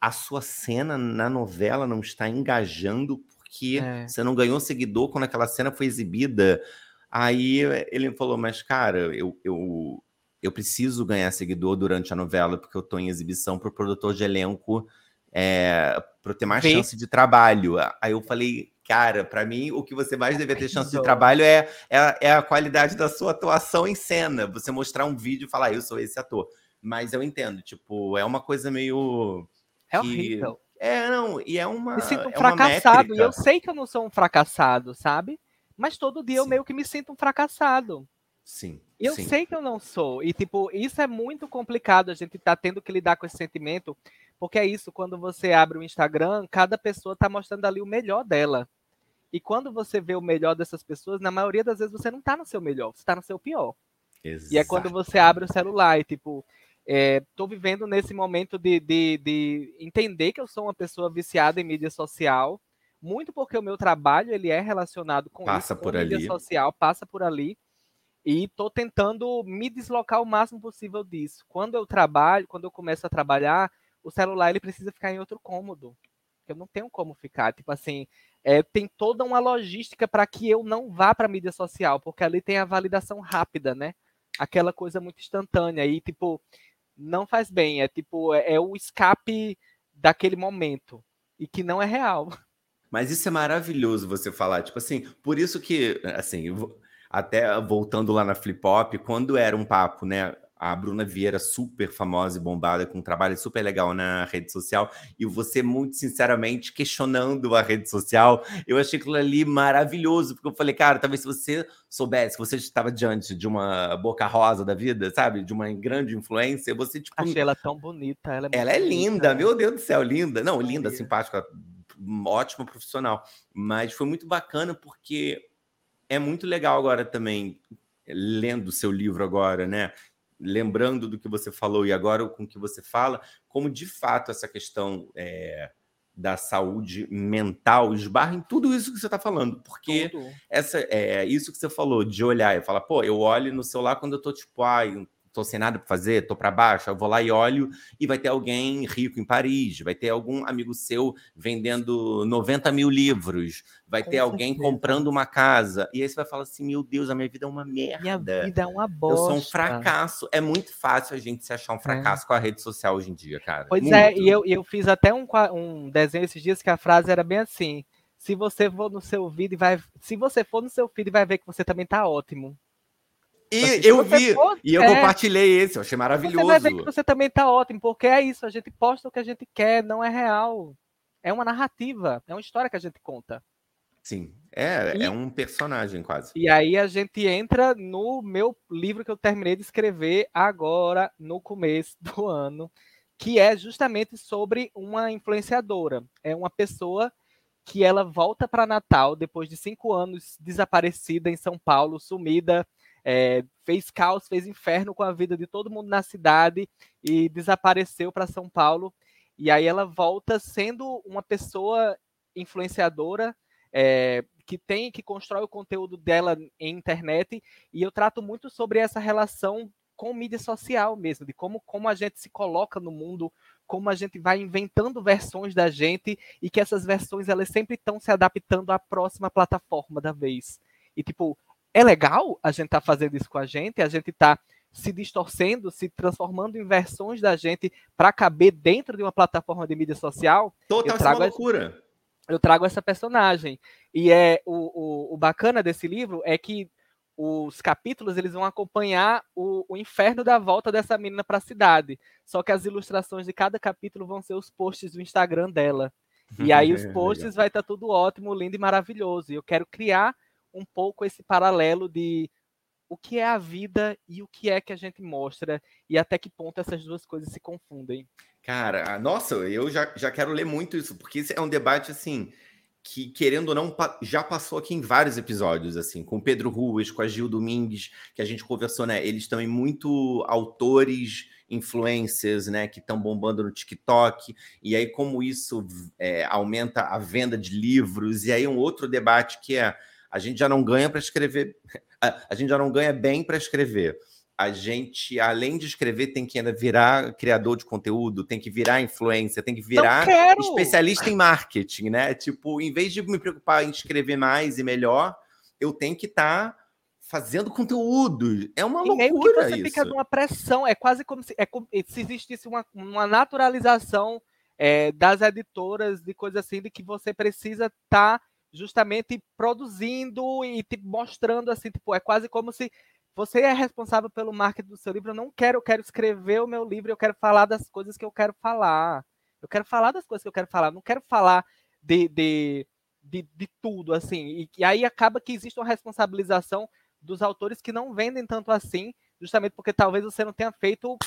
a sua cena na novela não está engajando porque é. você não ganhou seguidor quando aquela cena foi exibida. Aí ele falou, mas cara, eu, eu eu preciso ganhar seguidor durante a novela, porque eu estou em exibição para o produtor de elenco, é, para ter mais chance de trabalho. Aí eu falei, cara, para mim, o que você mais deve ter chance de trabalho é, é, é, a qualidade da sua atuação em cena. Você mostrar um vídeo e falar, ah, eu sou esse ator. Mas eu entendo, tipo, é uma coisa meio. É que... horrível. É, não, e é uma. Me sinto um é fracassado, e eu sei que eu não sou um fracassado, sabe? Mas todo dia Sim. eu meio que me sinto um fracassado. Sim. Eu sim. sei que eu não sou. E, tipo, isso é muito complicado. A gente tá tendo que lidar com esse sentimento. Porque é isso, quando você abre o Instagram, cada pessoa tá mostrando ali o melhor dela. E quando você vê o melhor dessas pessoas, na maioria das vezes você não tá no seu melhor, você tá no seu pior. Exato. E é quando você abre o celular e, tipo, é, tô vivendo nesse momento de, de, de entender que eu sou uma pessoa viciada em mídia social, muito porque o meu trabalho ele é relacionado com passa isso, com por mídia ali. social, passa por ali. E estou tentando me deslocar o máximo possível disso. Quando eu trabalho, quando eu começo a trabalhar, o celular ele precisa ficar em outro cômodo. Eu não tenho como ficar. Tipo assim, é, tem toda uma logística para que eu não vá para a mídia social, porque ali tem a validação rápida, né? Aquela coisa muito instantânea. E, tipo, não faz bem. É tipo, é, é o escape daquele momento. E que não é real. Mas isso é maravilhoso você falar. Tipo assim, por isso que, assim, até voltando lá na Flip Hop, quando era um papo, né? A Bruna Vieira, super famosa e bombada, com um trabalho super legal na rede social, e você, muito sinceramente, questionando a rede social. Eu achei aquilo ali maravilhoso, porque eu falei, cara, talvez se você soubesse que você estava diante de uma boca rosa da vida, sabe? De uma grande influência, você, tipo. Achei ela tão bonita. Ela é, ela é linda, meu Deus do céu, linda. Não, linda, simpática, ótima profissional. Mas foi muito bacana porque é muito legal agora também, lendo o seu livro agora, né? Lembrando do que você falou e agora com o que você fala, como de fato essa questão é, da saúde mental esbarra em tudo isso que você está falando. Porque tudo. essa é isso que você falou, de olhar e falar, pô, eu olho no celular quando eu tô tipo, ai, tô sem nada para fazer, tô para baixo, eu vou lá e olho e vai ter alguém rico em Paris, vai ter algum amigo seu vendendo 90 mil livros, vai Com ter certeza. alguém comprando uma casa. E aí você vai falar assim: meu Deus, a minha vida é uma merda. Minha vida é uma bosta. Eu sou um fracasso. É muito fácil a gente se achar um é. fracasso é. com a rede social hoje em dia, cara. Pois muito. é, e eu, eu fiz até um, um desenho esses dias que a frase era bem assim. Se você for no seu vídeo, vai. Se você for no seu feed, vai ver que você também tá ótimo. E assim, eu vi, e eu é, compartilhei esse, eu achei maravilhoso. Você vai ver que você também tá ótimo, porque é isso, a gente posta o que a gente quer, não é real. É uma narrativa, é uma história que a gente conta. Sim, é, e, é um personagem quase. E aí a gente entra no meu livro que eu terminei de escrever agora, no começo (laughs) do ano, que é justamente sobre uma influenciadora. É uma pessoa que ela volta para Natal depois de cinco anos desaparecida em São Paulo, sumida é, fez caos, fez inferno com a vida de todo mundo na cidade e desapareceu para São Paulo. E aí ela volta sendo uma pessoa influenciadora é, que tem que constrói o conteúdo dela em internet e eu trato muito sobre essa relação com mídia social mesmo, de como, como a gente se coloca no mundo, como a gente vai inventando versões da gente e que essas versões elas sempre estão se adaptando à próxima plataforma da vez. E tipo, é legal a gente estar tá fazendo isso com a gente, a gente está se distorcendo, se transformando em versões da gente para caber dentro de uma plataforma de mídia social. Total eu trago loucura. Essa, eu trago essa personagem. E é o, o, o, bacana desse livro é que os capítulos eles vão acompanhar o, o inferno da volta dessa menina para a cidade. Só que as ilustrações de cada capítulo vão ser os posts do Instagram dela. E (laughs) aí os posts vai estar tá tudo ótimo, lindo e maravilhoso. E eu quero criar um pouco esse paralelo de o que é a vida e o que é que a gente mostra e até que ponto essas duas coisas se confundem. Cara, nossa, eu já, já quero ler muito isso, porque isso é um debate assim que, querendo ou não, já passou aqui em vários episódios, assim, com o Pedro Ruas, com a Gil Domingues, que a gente conversou, né? Eles também muito autores, influencers, né, que estão bombando no TikTok, e aí como isso é, aumenta a venda de livros, e aí um outro debate que é a gente já não ganha para escrever, (laughs) a, a, gente já não ganha bem para escrever. A gente, além de escrever, tem que ainda virar criador de conteúdo, tem que virar influência, tem que virar especialista em marketing, né? Tipo, em vez de me preocupar em escrever mais e melhor, eu tenho que estar tá fazendo conteúdo. É uma e loucura meio que você isso. fica numa pressão, é quase como se, é como, se existisse uma, uma naturalização é, das editoras de coisas assim, de que você precisa estar tá justamente produzindo e tipo, mostrando assim, tipo, é quase como se você é responsável pelo marketing do seu livro. Eu não quero, eu quero escrever o meu livro, eu quero falar das coisas que eu quero falar. Eu quero falar das coisas que eu quero falar, não quero falar de, de, de, de tudo, assim. E, e aí acaba que existe uma responsabilização dos autores que não vendem tanto assim, justamente porque talvez você não tenha feito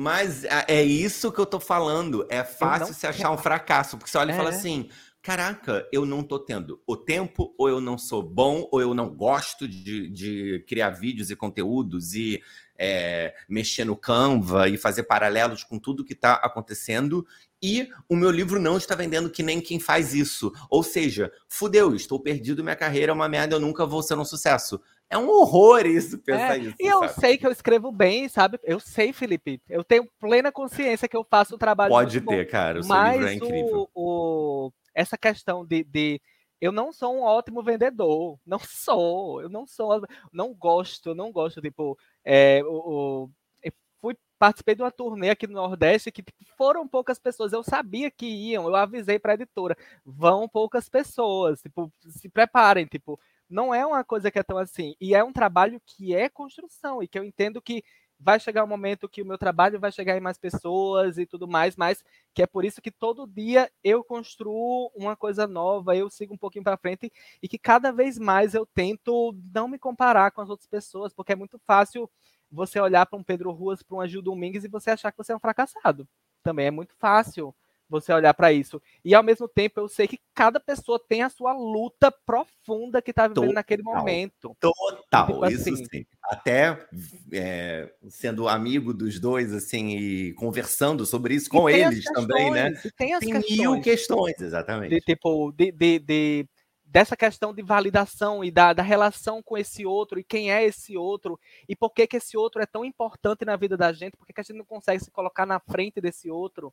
mas é isso que eu tô falando. É fácil se achar um fracasso, porque você olha é. e fala é. assim: caraca, eu não tô tendo o tempo, ou eu não sou bom, ou eu não gosto de, de criar vídeos e conteúdos e é, mexer no Canva e fazer paralelos com tudo que está acontecendo. E o meu livro não está vendendo que nem quem faz isso. Ou seja, fudeu, estou perdido, minha carreira é uma merda, eu nunca vou ser um sucesso. É um horror isso, pensar é, isso. E eu sabe? sei que eu escrevo bem, sabe? Eu sei, Felipe. Eu tenho plena consciência que eu faço um trabalho. Pode ter, bom, cara. O seu livro é incrível. O, o, essa questão de, de eu não sou um ótimo vendedor, não (laughs) sou, eu não sou, não gosto, não gosto, tipo, é, o, o fui participei de uma turnê aqui no Nordeste que tipo, foram poucas pessoas, eu sabia que iam, eu avisei para a editora, vão poucas pessoas, tipo, se preparem, tipo, não é uma coisa que é tão assim, e é um trabalho que é construção e que eu entendo que vai chegar um momento que o meu trabalho vai chegar em mais pessoas e tudo mais, mas que é por isso que todo dia eu construo uma coisa nova, eu sigo um pouquinho para frente e que cada vez mais eu tento não me comparar com as outras pessoas, porque é muito fácil você olhar para um Pedro Ruas, para um Agil Domingues e você achar que você é um fracassado. Também é muito fácil você olhar para isso. E ao mesmo tempo eu sei que cada pessoa tem a sua luta profunda que está vivendo total, naquele momento. Total, tipo isso assim, sim. Até é, sendo amigo dos dois, assim, e conversando sobre isso com eles questões, também, né? tem as tem questões. mil questões, exatamente. De, tipo, de, de, de dessa questão de validação e da, da, relação com esse outro e quem é esse outro e por que, que esse outro é tão importante na vida da gente, por que, que a gente não consegue se colocar na frente desse outro.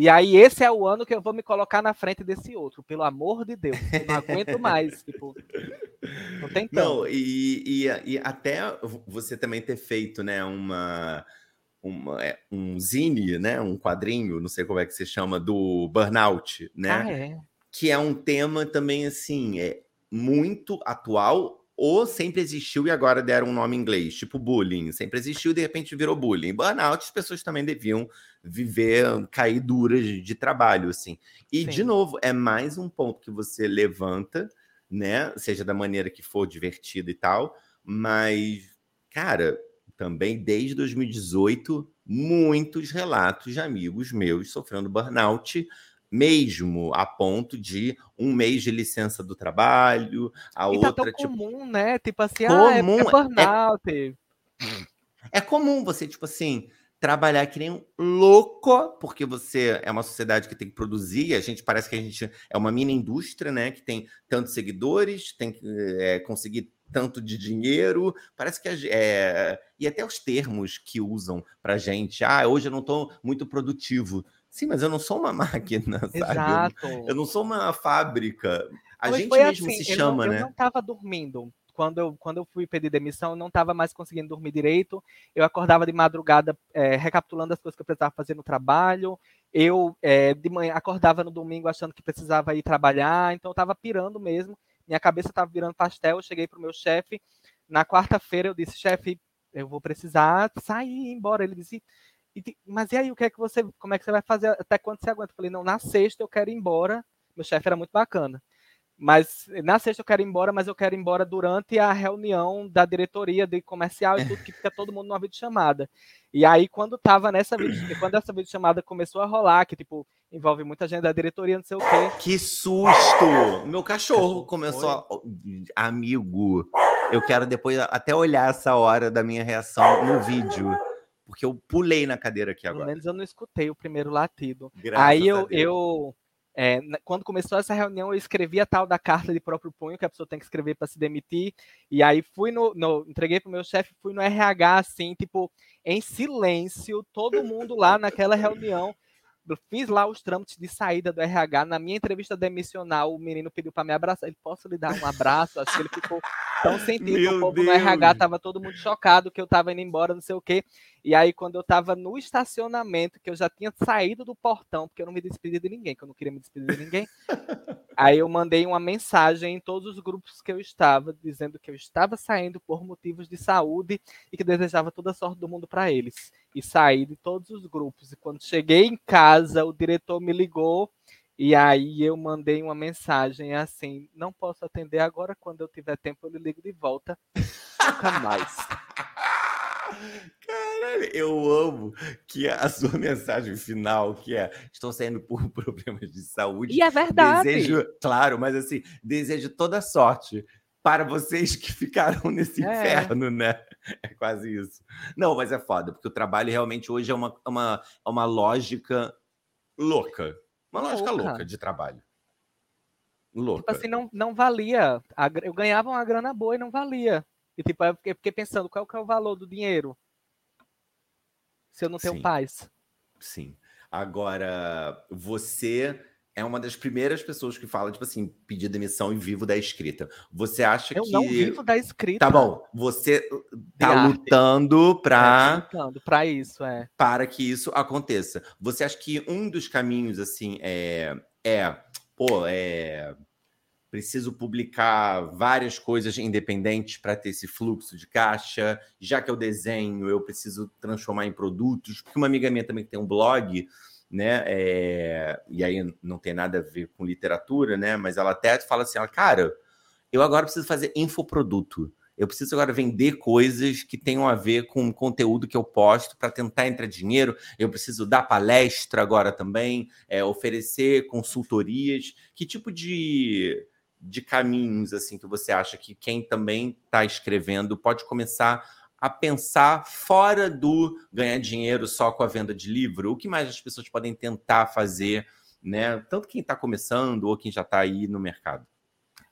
E aí, esse é o ano que eu vou me colocar na frente desse outro, pelo amor de Deus. Eu não aguento mais. (laughs) tipo, tô tentando. Não, e, e, e, até você também ter feito, né, uma, uma, é, um zine, né, um quadrinho, não sei como é que se chama, do burnout, né? Ah, é que é um tema também assim, é muito atual ou sempre existiu e agora deram um nome em inglês, tipo bullying, sempre existiu e de repente virou bullying. Burnout, as pessoas também deviam viver, cair duras de trabalho, assim. E, Sim. de novo, é mais um ponto que você levanta, né? Seja da maneira que for divertida e tal, mas, cara, também desde 2018, muitos relatos de amigos meus sofrendo burnout mesmo a ponto de um mês de licença do trabalho, a e outra tá tipo comum, né? Tipo assim, comum, ah, é, é, é burnout. (sniffs) É, é comum você tipo assim trabalhar que nem um louco, porque você é uma sociedade que tem que produzir, a gente parece que a gente é uma mini indústria, né? Que tem tantos seguidores, tem que é, conseguir tanto de dinheiro, parece que é, e até os termos que usam para gente, ah, hoje eu não estou muito produtivo. Sim, mas eu não sou uma (laughs) máquina, sabe? Exato. Eu, eu não sou uma fábrica. A gente mesmo assim, se chama, eu não, né? Eu não estava dormindo. Quando eu, quando eu fui pedir demissão, eu não estava mais conseguindo dormir direito. Eu acordava de madrugada é, recapitulando as coisas que eu precisava fazer no trabalho. Eu, é, de manhã, acordava no domingo achando que precisava ir trabalhar. Então, eu estava pirando mesmo. Minha cabeça estava virando pastel. Eu cheguei para o meu chefe. Na quarta-feira, eu disse, chefe, eu vou precisar sair, ir embora. Ele disse, mas e aí, o que é que você, como é que você vai fazer? Até quando você aguenta? Eu falei, não, na sexta eu quero ir embora. Meu chefe era muito bacana. Mas na sexta eu quero ir embora, mas eu quero ir embora durante a reunião da diretoria de comercial e tudo, que fica todo mundo numa videochamada. E aí, quando tava nessa (clears throat) quando essa videochamada começou a rolar, que tipo, envolve muita gente da diretoria, não sei o quê. Que susto! Meu cachorro começou a... Amigo, eu quero depois até olhar essa hora da minha reação no vídeo porque eu pulei na cadeira aqui agora. Pelo menos eu não escutei o primeiro latido. Graças Aí eu, eu é, quando começou essa reunião, eu escrevi a tal da carta de próprio punho que a pessoa tem que escrever para se demitir. E aí fui no, no entreguei para o meu chefe, fui no RH assim, tipo, em silêncio, todo mundo lá naquela reunião fiz lá os trâmites de saída do RH. Na minha entrevista demissional, o menino pediu para me abraçar. Ele, posso lhe dar um abraço? Acho que ele ficou tão sentido. o povo Deus. no RH tava todo mundo chocado que eu tava indo embora, não sei o quê. E aí, quando eu tava no estacionamento, que eu já tinha saído do portão, porque eu não me despedi de ninguém, que eu não queria me despedir de ninguém. (laughs) aí eu mandei uma mensagem em todos os grupos que eu estava, dizendo que eu estava saindo por motivos de saúde e que desejava toda a sorte do mundo para eles. E saí de todos os grupos. E quando cheguei em casa, o diretor me ligou e aí eu mandei uma mensagem assim: não posso atender agora, quando eu tiver tempo eu lhe ligo de volta. (laughs) Nunca mais. Caralho, eu amo que a sua mensagem final, que é estou saindo por (laughs) problemas de saúde. E é verdade. Desejo, claro, mas assim, desejo toda sorte para vocês que ficaram (laughs) nesse é. inferno, né? É quase isso. Não, mas é foda, porque o trabalho realmente hoje é uma, uma, uma lógica louca. Uma lógica louca, louca de trabalho. Louca. Tipo assim, não, não valia. Eu ganhava uma grana boa e não valia. E tipo, eu fiquei, pensando, qual que é o valor do dinheiro? Se eu não tenho Sim. paz. Sim. Agora, você é uma das primeiras pessoas que fala, tipo assim, pedir demissão e vivo da escrita. Você acha eu que. Eu não vivo da escrita. Tá bom. Você tá lutando para. É, lutando para isso, é. Para que isso aconteça. Você acha que um dos caminhos, assim, é. É. Pô, é. Preciso publicar várias coisas independentes para ter esse fluxo de caixa. Já que eu desenho, eu preciso transformar em produtos. Porque uma amiga minha também tem um blog né? É, e aí não tem nada a ver com literatura, né? Mas ela até fala assim: ela, cara, eu agora preciso fazer infoproduto. Eu preciso agora vender coisas que tenham a ver com o conteúdo que eu posto para tentar entrar dinheiro. Eu preciso dar palestra agora também, é, oferecer consultorias. Que tipo de, de caminhos assim que você acha que quem também está escrevendo pode começar a pensar fora do ganhar dinheiro só com a venda de livro? O que mais as pessoas podem tentar fazer, né? Tanto quem está começando ou quem já está aí no mercado.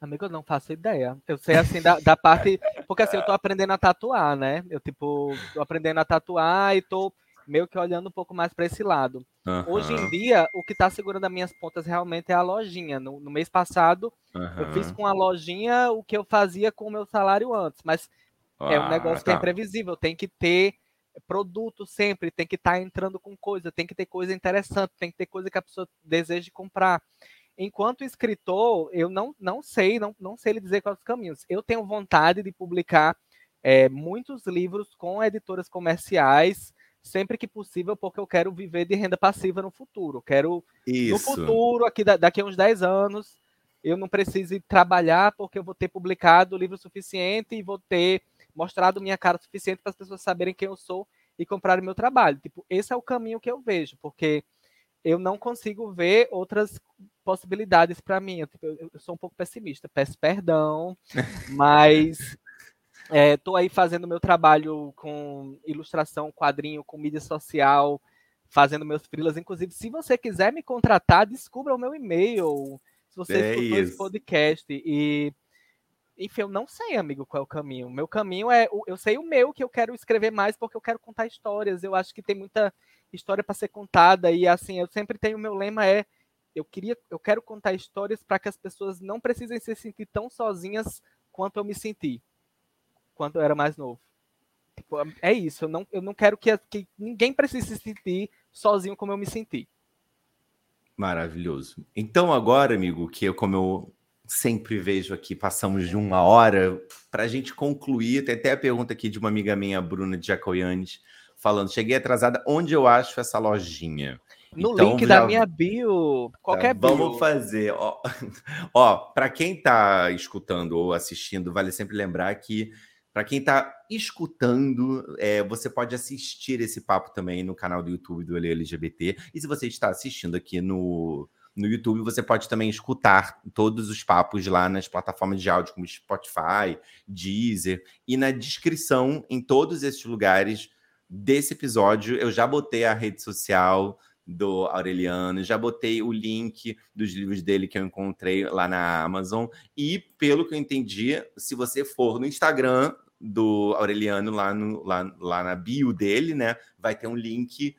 Amigo, eu não faço ideia. Eu sei assim da, da parte. Porque assim, eu tô aprendendo a tatuar, né? Eu, tipo, tô aprendendo a tatuar e tô meio que olhando um pouco mais para esse lado. Uhum. Hoje em dia, o que está segurando as minhas pontas realmente é a lojinha. No, no mês passado, uhum. eu fiz com a lojinha o que eu fazia com o meu salário antes, mas ah, é um negócio tá. que é tá. imprevisível. Tem que ter produto sempre, tem que estar tá entrando com coisa, tem que ter coisa interessante, tem que ter coisa que a pessoa deseja comprar. Enquanto escritor, eu não, não sei, não, não sei lhe dizer quais os caminhos. Eu tenho vontade de publicar é, muitos livros com editoras comerciais, sempre que possível, porque eu quero viver de renda passiva no futuro. Quero, Isso. no futuro, aqui daqui a uns 10 anos, eu não precise trabalhar porque eu vou ter publicado livro suficiente e vou ter mostrado minha cara suficiente para as pessoas saberem quem eu sou e comprarem meu trabalho. Tipo, esse é o caminho que eu vejo, porque eu não consigo ver outras possibilidades para mim. Eu, tipo, eu, sou um pouco pessimista, peço perdão, (laughs) mas Estou é, aí fazendo meu trabalho com ilustração, quadrinho, com mídia social, fazendo meus freelas. Inclusive, se você quiser me contratar, descubra o meu e-mail. Se você é escutou esse podcast. E, enfim, eu não sei, amigo, qual é o caminho. Meu caminho é. Eu sei o meu, que eu quero escrever mais porque eu quero contar histórias. Eu acho que tem muita história para ser contada. E assim, eu sempre tenho o meu lema é. Eu queria, eu quero contar histórias para que as pessoas não precisem se sentir tão sozinhas quanto eu me senti quando eu era mais novo. Tipo, é isso, eu não, eu não quero que, que ninguém precise se sentir sozinho como eu me senti. Maravilhoso. Então, agora, amigo, que eu, como eu sempre vejo aqui, passamos de uma hora para a gente concluir. Tem até a pergunta aqui de uma amiga minha, Bruna de Jacoianes, falando: cheguei atrasada, onde eu acho essa lojinha? No então, link já... da minha bio, qualquer tá, bio. Vamos fazer. Ó, (laughs) ó para quem está escutando ou assistindo, vale sempre lembrar que para quem está escutando, é, você pode assistir esse papo também no canal do YouTube do LGBT. E se você está assistindo aqui no, no YouTube, você pode também escutar todos os papos lá nas plataformas de áudio, como Spotify, Deezer. E na descrição, em todos esses lugares desse episódio, eu já botei a rede social do Aureliano, já botei o link dos livros dele que eu encontrei lá na Amazon. E, pelo que eu entendi, se você for no Instagram do Aureliano lá, no, lá, lá na bio dele, né? Vai ter um link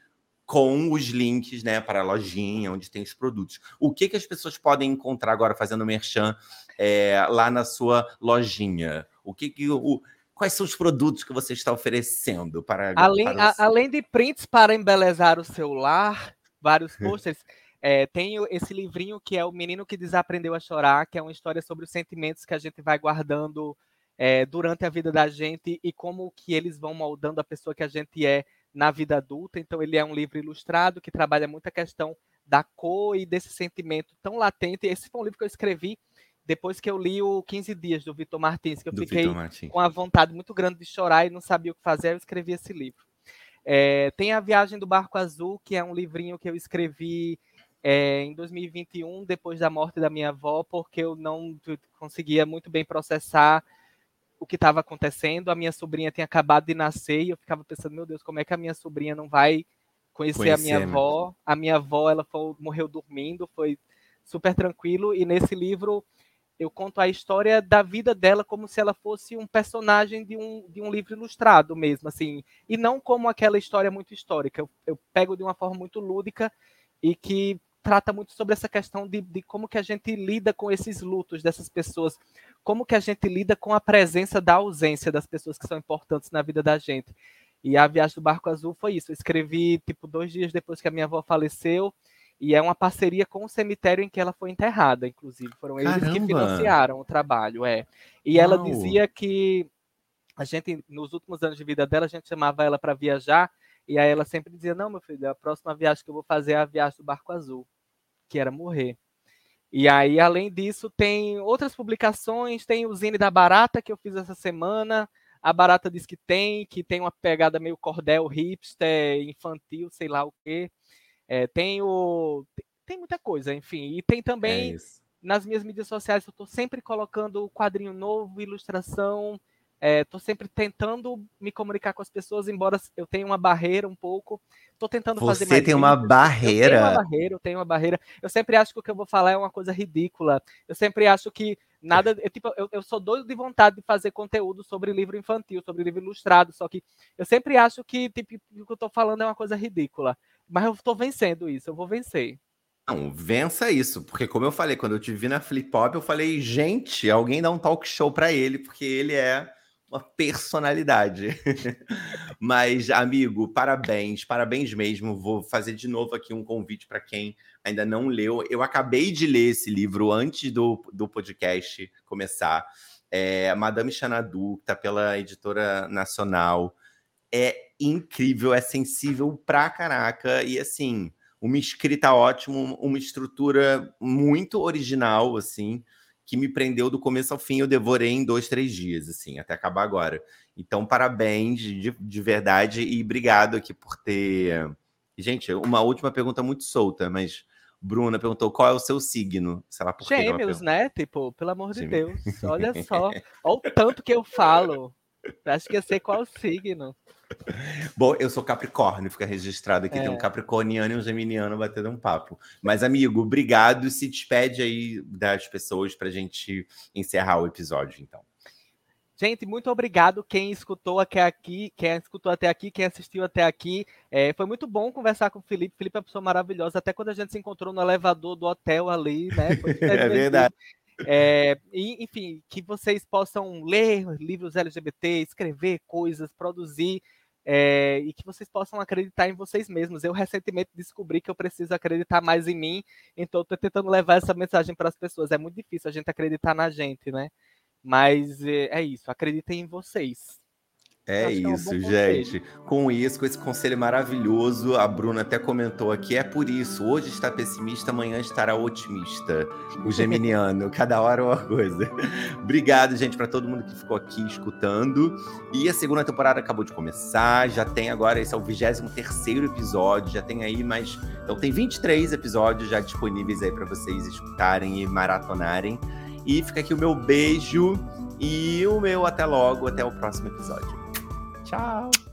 com os links, né, para a lojinha onde tem os produtos. O que que as pessoas podem encontrar agora fazendo merchan é, lá na sua lojinha? O que que o, quais são os produtos que você está oferecendo para além para a, além de prints para embelezar o celular, vários (laughs) posters. é, tem esse livrinho que é o menino que desaprendeu a chorar, que é uma história sobre os sentimentos que a gente vai guardando é, durante a vida da gente e como que eles vão moldando a pessoa que a gente é na vida adulta. Então, ele é um livro ilustrado que trabalha muito a questão da cor e desse sentimento tão latente. Esse foi um livro que eu escrevi depois que eu li o 15 Dias, do Vitor Martins, que eu do fiquei com a vontade muito grande de chorar e não sabia o que fazer, eu escrevi esse livro. É, tem A Viagem do Barco Azul, que é um livrinho que eu escrevi é, em 2021, depois da morte da minha avó, porque eu não conseguia muito bem processar o que estava acontecendo. A minha sobrinha tinha acabado de nascer e eu ficava pensando, meu Deus, como é que a minha sobrinha não vai conhecer, conhecer a minha né? avó? A minha avó, ela foi, morreu dormindo, foi super tranquilo. E nesse livro eu conto a história da vida dela como se ela fosse um personagem de um, de um livro ilustrado mesmo, assim, e não como aquela história muito histórica. Eu, eu pego de uma forma muito lúdica e que trata muito sobre essa questão de, de como que a gente lida com esses lutos dessas pessoas, como que a gente lida com a presença da ausência das pessoas que são importantes na vida da gente. E a Viagem do Barco Azul foi isso. Eu escrevi, tipo, dois dias depois que a minha avó faleceu, e é uma parceria com o cemitério em que ela foi enterrada, inclusive. Foram eles Caramba. que financiaram o trabalho, é. E Uau. ela dizia que a gente, nos últimos anos de vida dela, a gente chamava ela para viajar, e aí ela sempre dizia, não, meu filho, a próxima viagem que eu vou fazer é a viagem do Barco Azul que era morrer. E aí, além disso, tem outras publicações, tem o Zine da Barata, que eu fiz essa semana. A Barata diz que tem, que tem uma pegada meio cordel, hipster, infantil, sei lá o quê. É, tem o... Tem muita coisa, enfim. E tem também, é nas minhas mídias sociais, eu estou sempre colocando quadrinho novo, ilustração, Estou é, sempre tentando me comunicar com as pessoas, embora eu tenha uma barreira um pouco. Estou tentando Você fazer mais. Você tem uma barreira? Eu tenho uma barreira, eu tenho uma barreira. Eu sempre acho que o que eu vou falar é uma coisa ridícula. Eu sempre acho que Nada, eu, tipo, eu, eu sou doido de vontade de fazer conteúdo sobre livro infantil, sobre livro ilustrado, só que eu sempre acho que tipo, o que eu tô falando é uma coisa ridícula. Mas eu tô vencendo isso, eu vou vencer. Não, vença isso, porque como eu falei, quando eu te vi na Flip Pop, eu falei, gente, alguém dá um talk show para ele, porque ele é uma personalidade. (laughs) Mas, amigo, parabéns, parabéns mesmo. Vou fazer de novo aqui um convite para quem ainda não leu. Eu acabei de ler esse livro antes do, do podcast começar. É Madame Xanadu, que está pela editora nacional. É incrível, é sensível pra caraca. E assim, uma escrita ótima, uma estrutura muito original, assim, que me prendeu do começo ao fim. Eu devorei em dois, três dias, assim, até acabar agora. Então, parabéns de, de verdade e obrigado aqui por ter. Gente, uma última pergunta muito solta, mas Bruna perguntou qual é o seu signo. Sei lá por Gêmeos, né? Tipo, pelo amor de Deus. Olha só. (laughs) Olha o tanto que eu falo. Acho que eu sei qual signo. Bom, eu sou Capricórnio, fica registrado aqui. É. Tem um é. Capricorniano e um Geminiano batendo um papo. Mas, amigo, obrigado. Se despede aí das pessoas para a gente encerrar o episódio, então. Gente, muito obrigado quem escutou até aqui, quem escutou até aqui, quem assistiu até aqui. É, foi muito bom conversar com o Felipe. Felipe é uma pessoa maravilhosa. Até quando a gente se encontrou no elevador do hotel ali, né? (laughs) é verdade. É, e, enfim, que vocês possam ler livros LGBT, escrever coisas, produzir, é, e que vocês possam acreditar em vocês mesmos. Eu recentemente descobri que eu preciso acreditar mais em mim, então estou tentando levar essa mensagem para as pessoas. É muito difícil a gente acreditar na gente, né? Mas é, é isso, acreditem em vocês. É isso, é um gente. Com isso, com esse conselho maravilhoso, a Bruna até comentou aqui, é por isso, hoje está pessimista, amanhã estará otimista. O geminiano, (laughs) cada hora uma coisa. Obrigado, gente, para todo mundo que ficou aqui escutando. E a segunda temporada acabou de começar, já tem agora, esse é o 23 episódio, já tem aí mais... Então tem 23 episódios já disponíveis aí para vocês escutarem e maratonarem. E fica aqui o meu beijo e o meu até logo, até o próximo episódio. Tchau!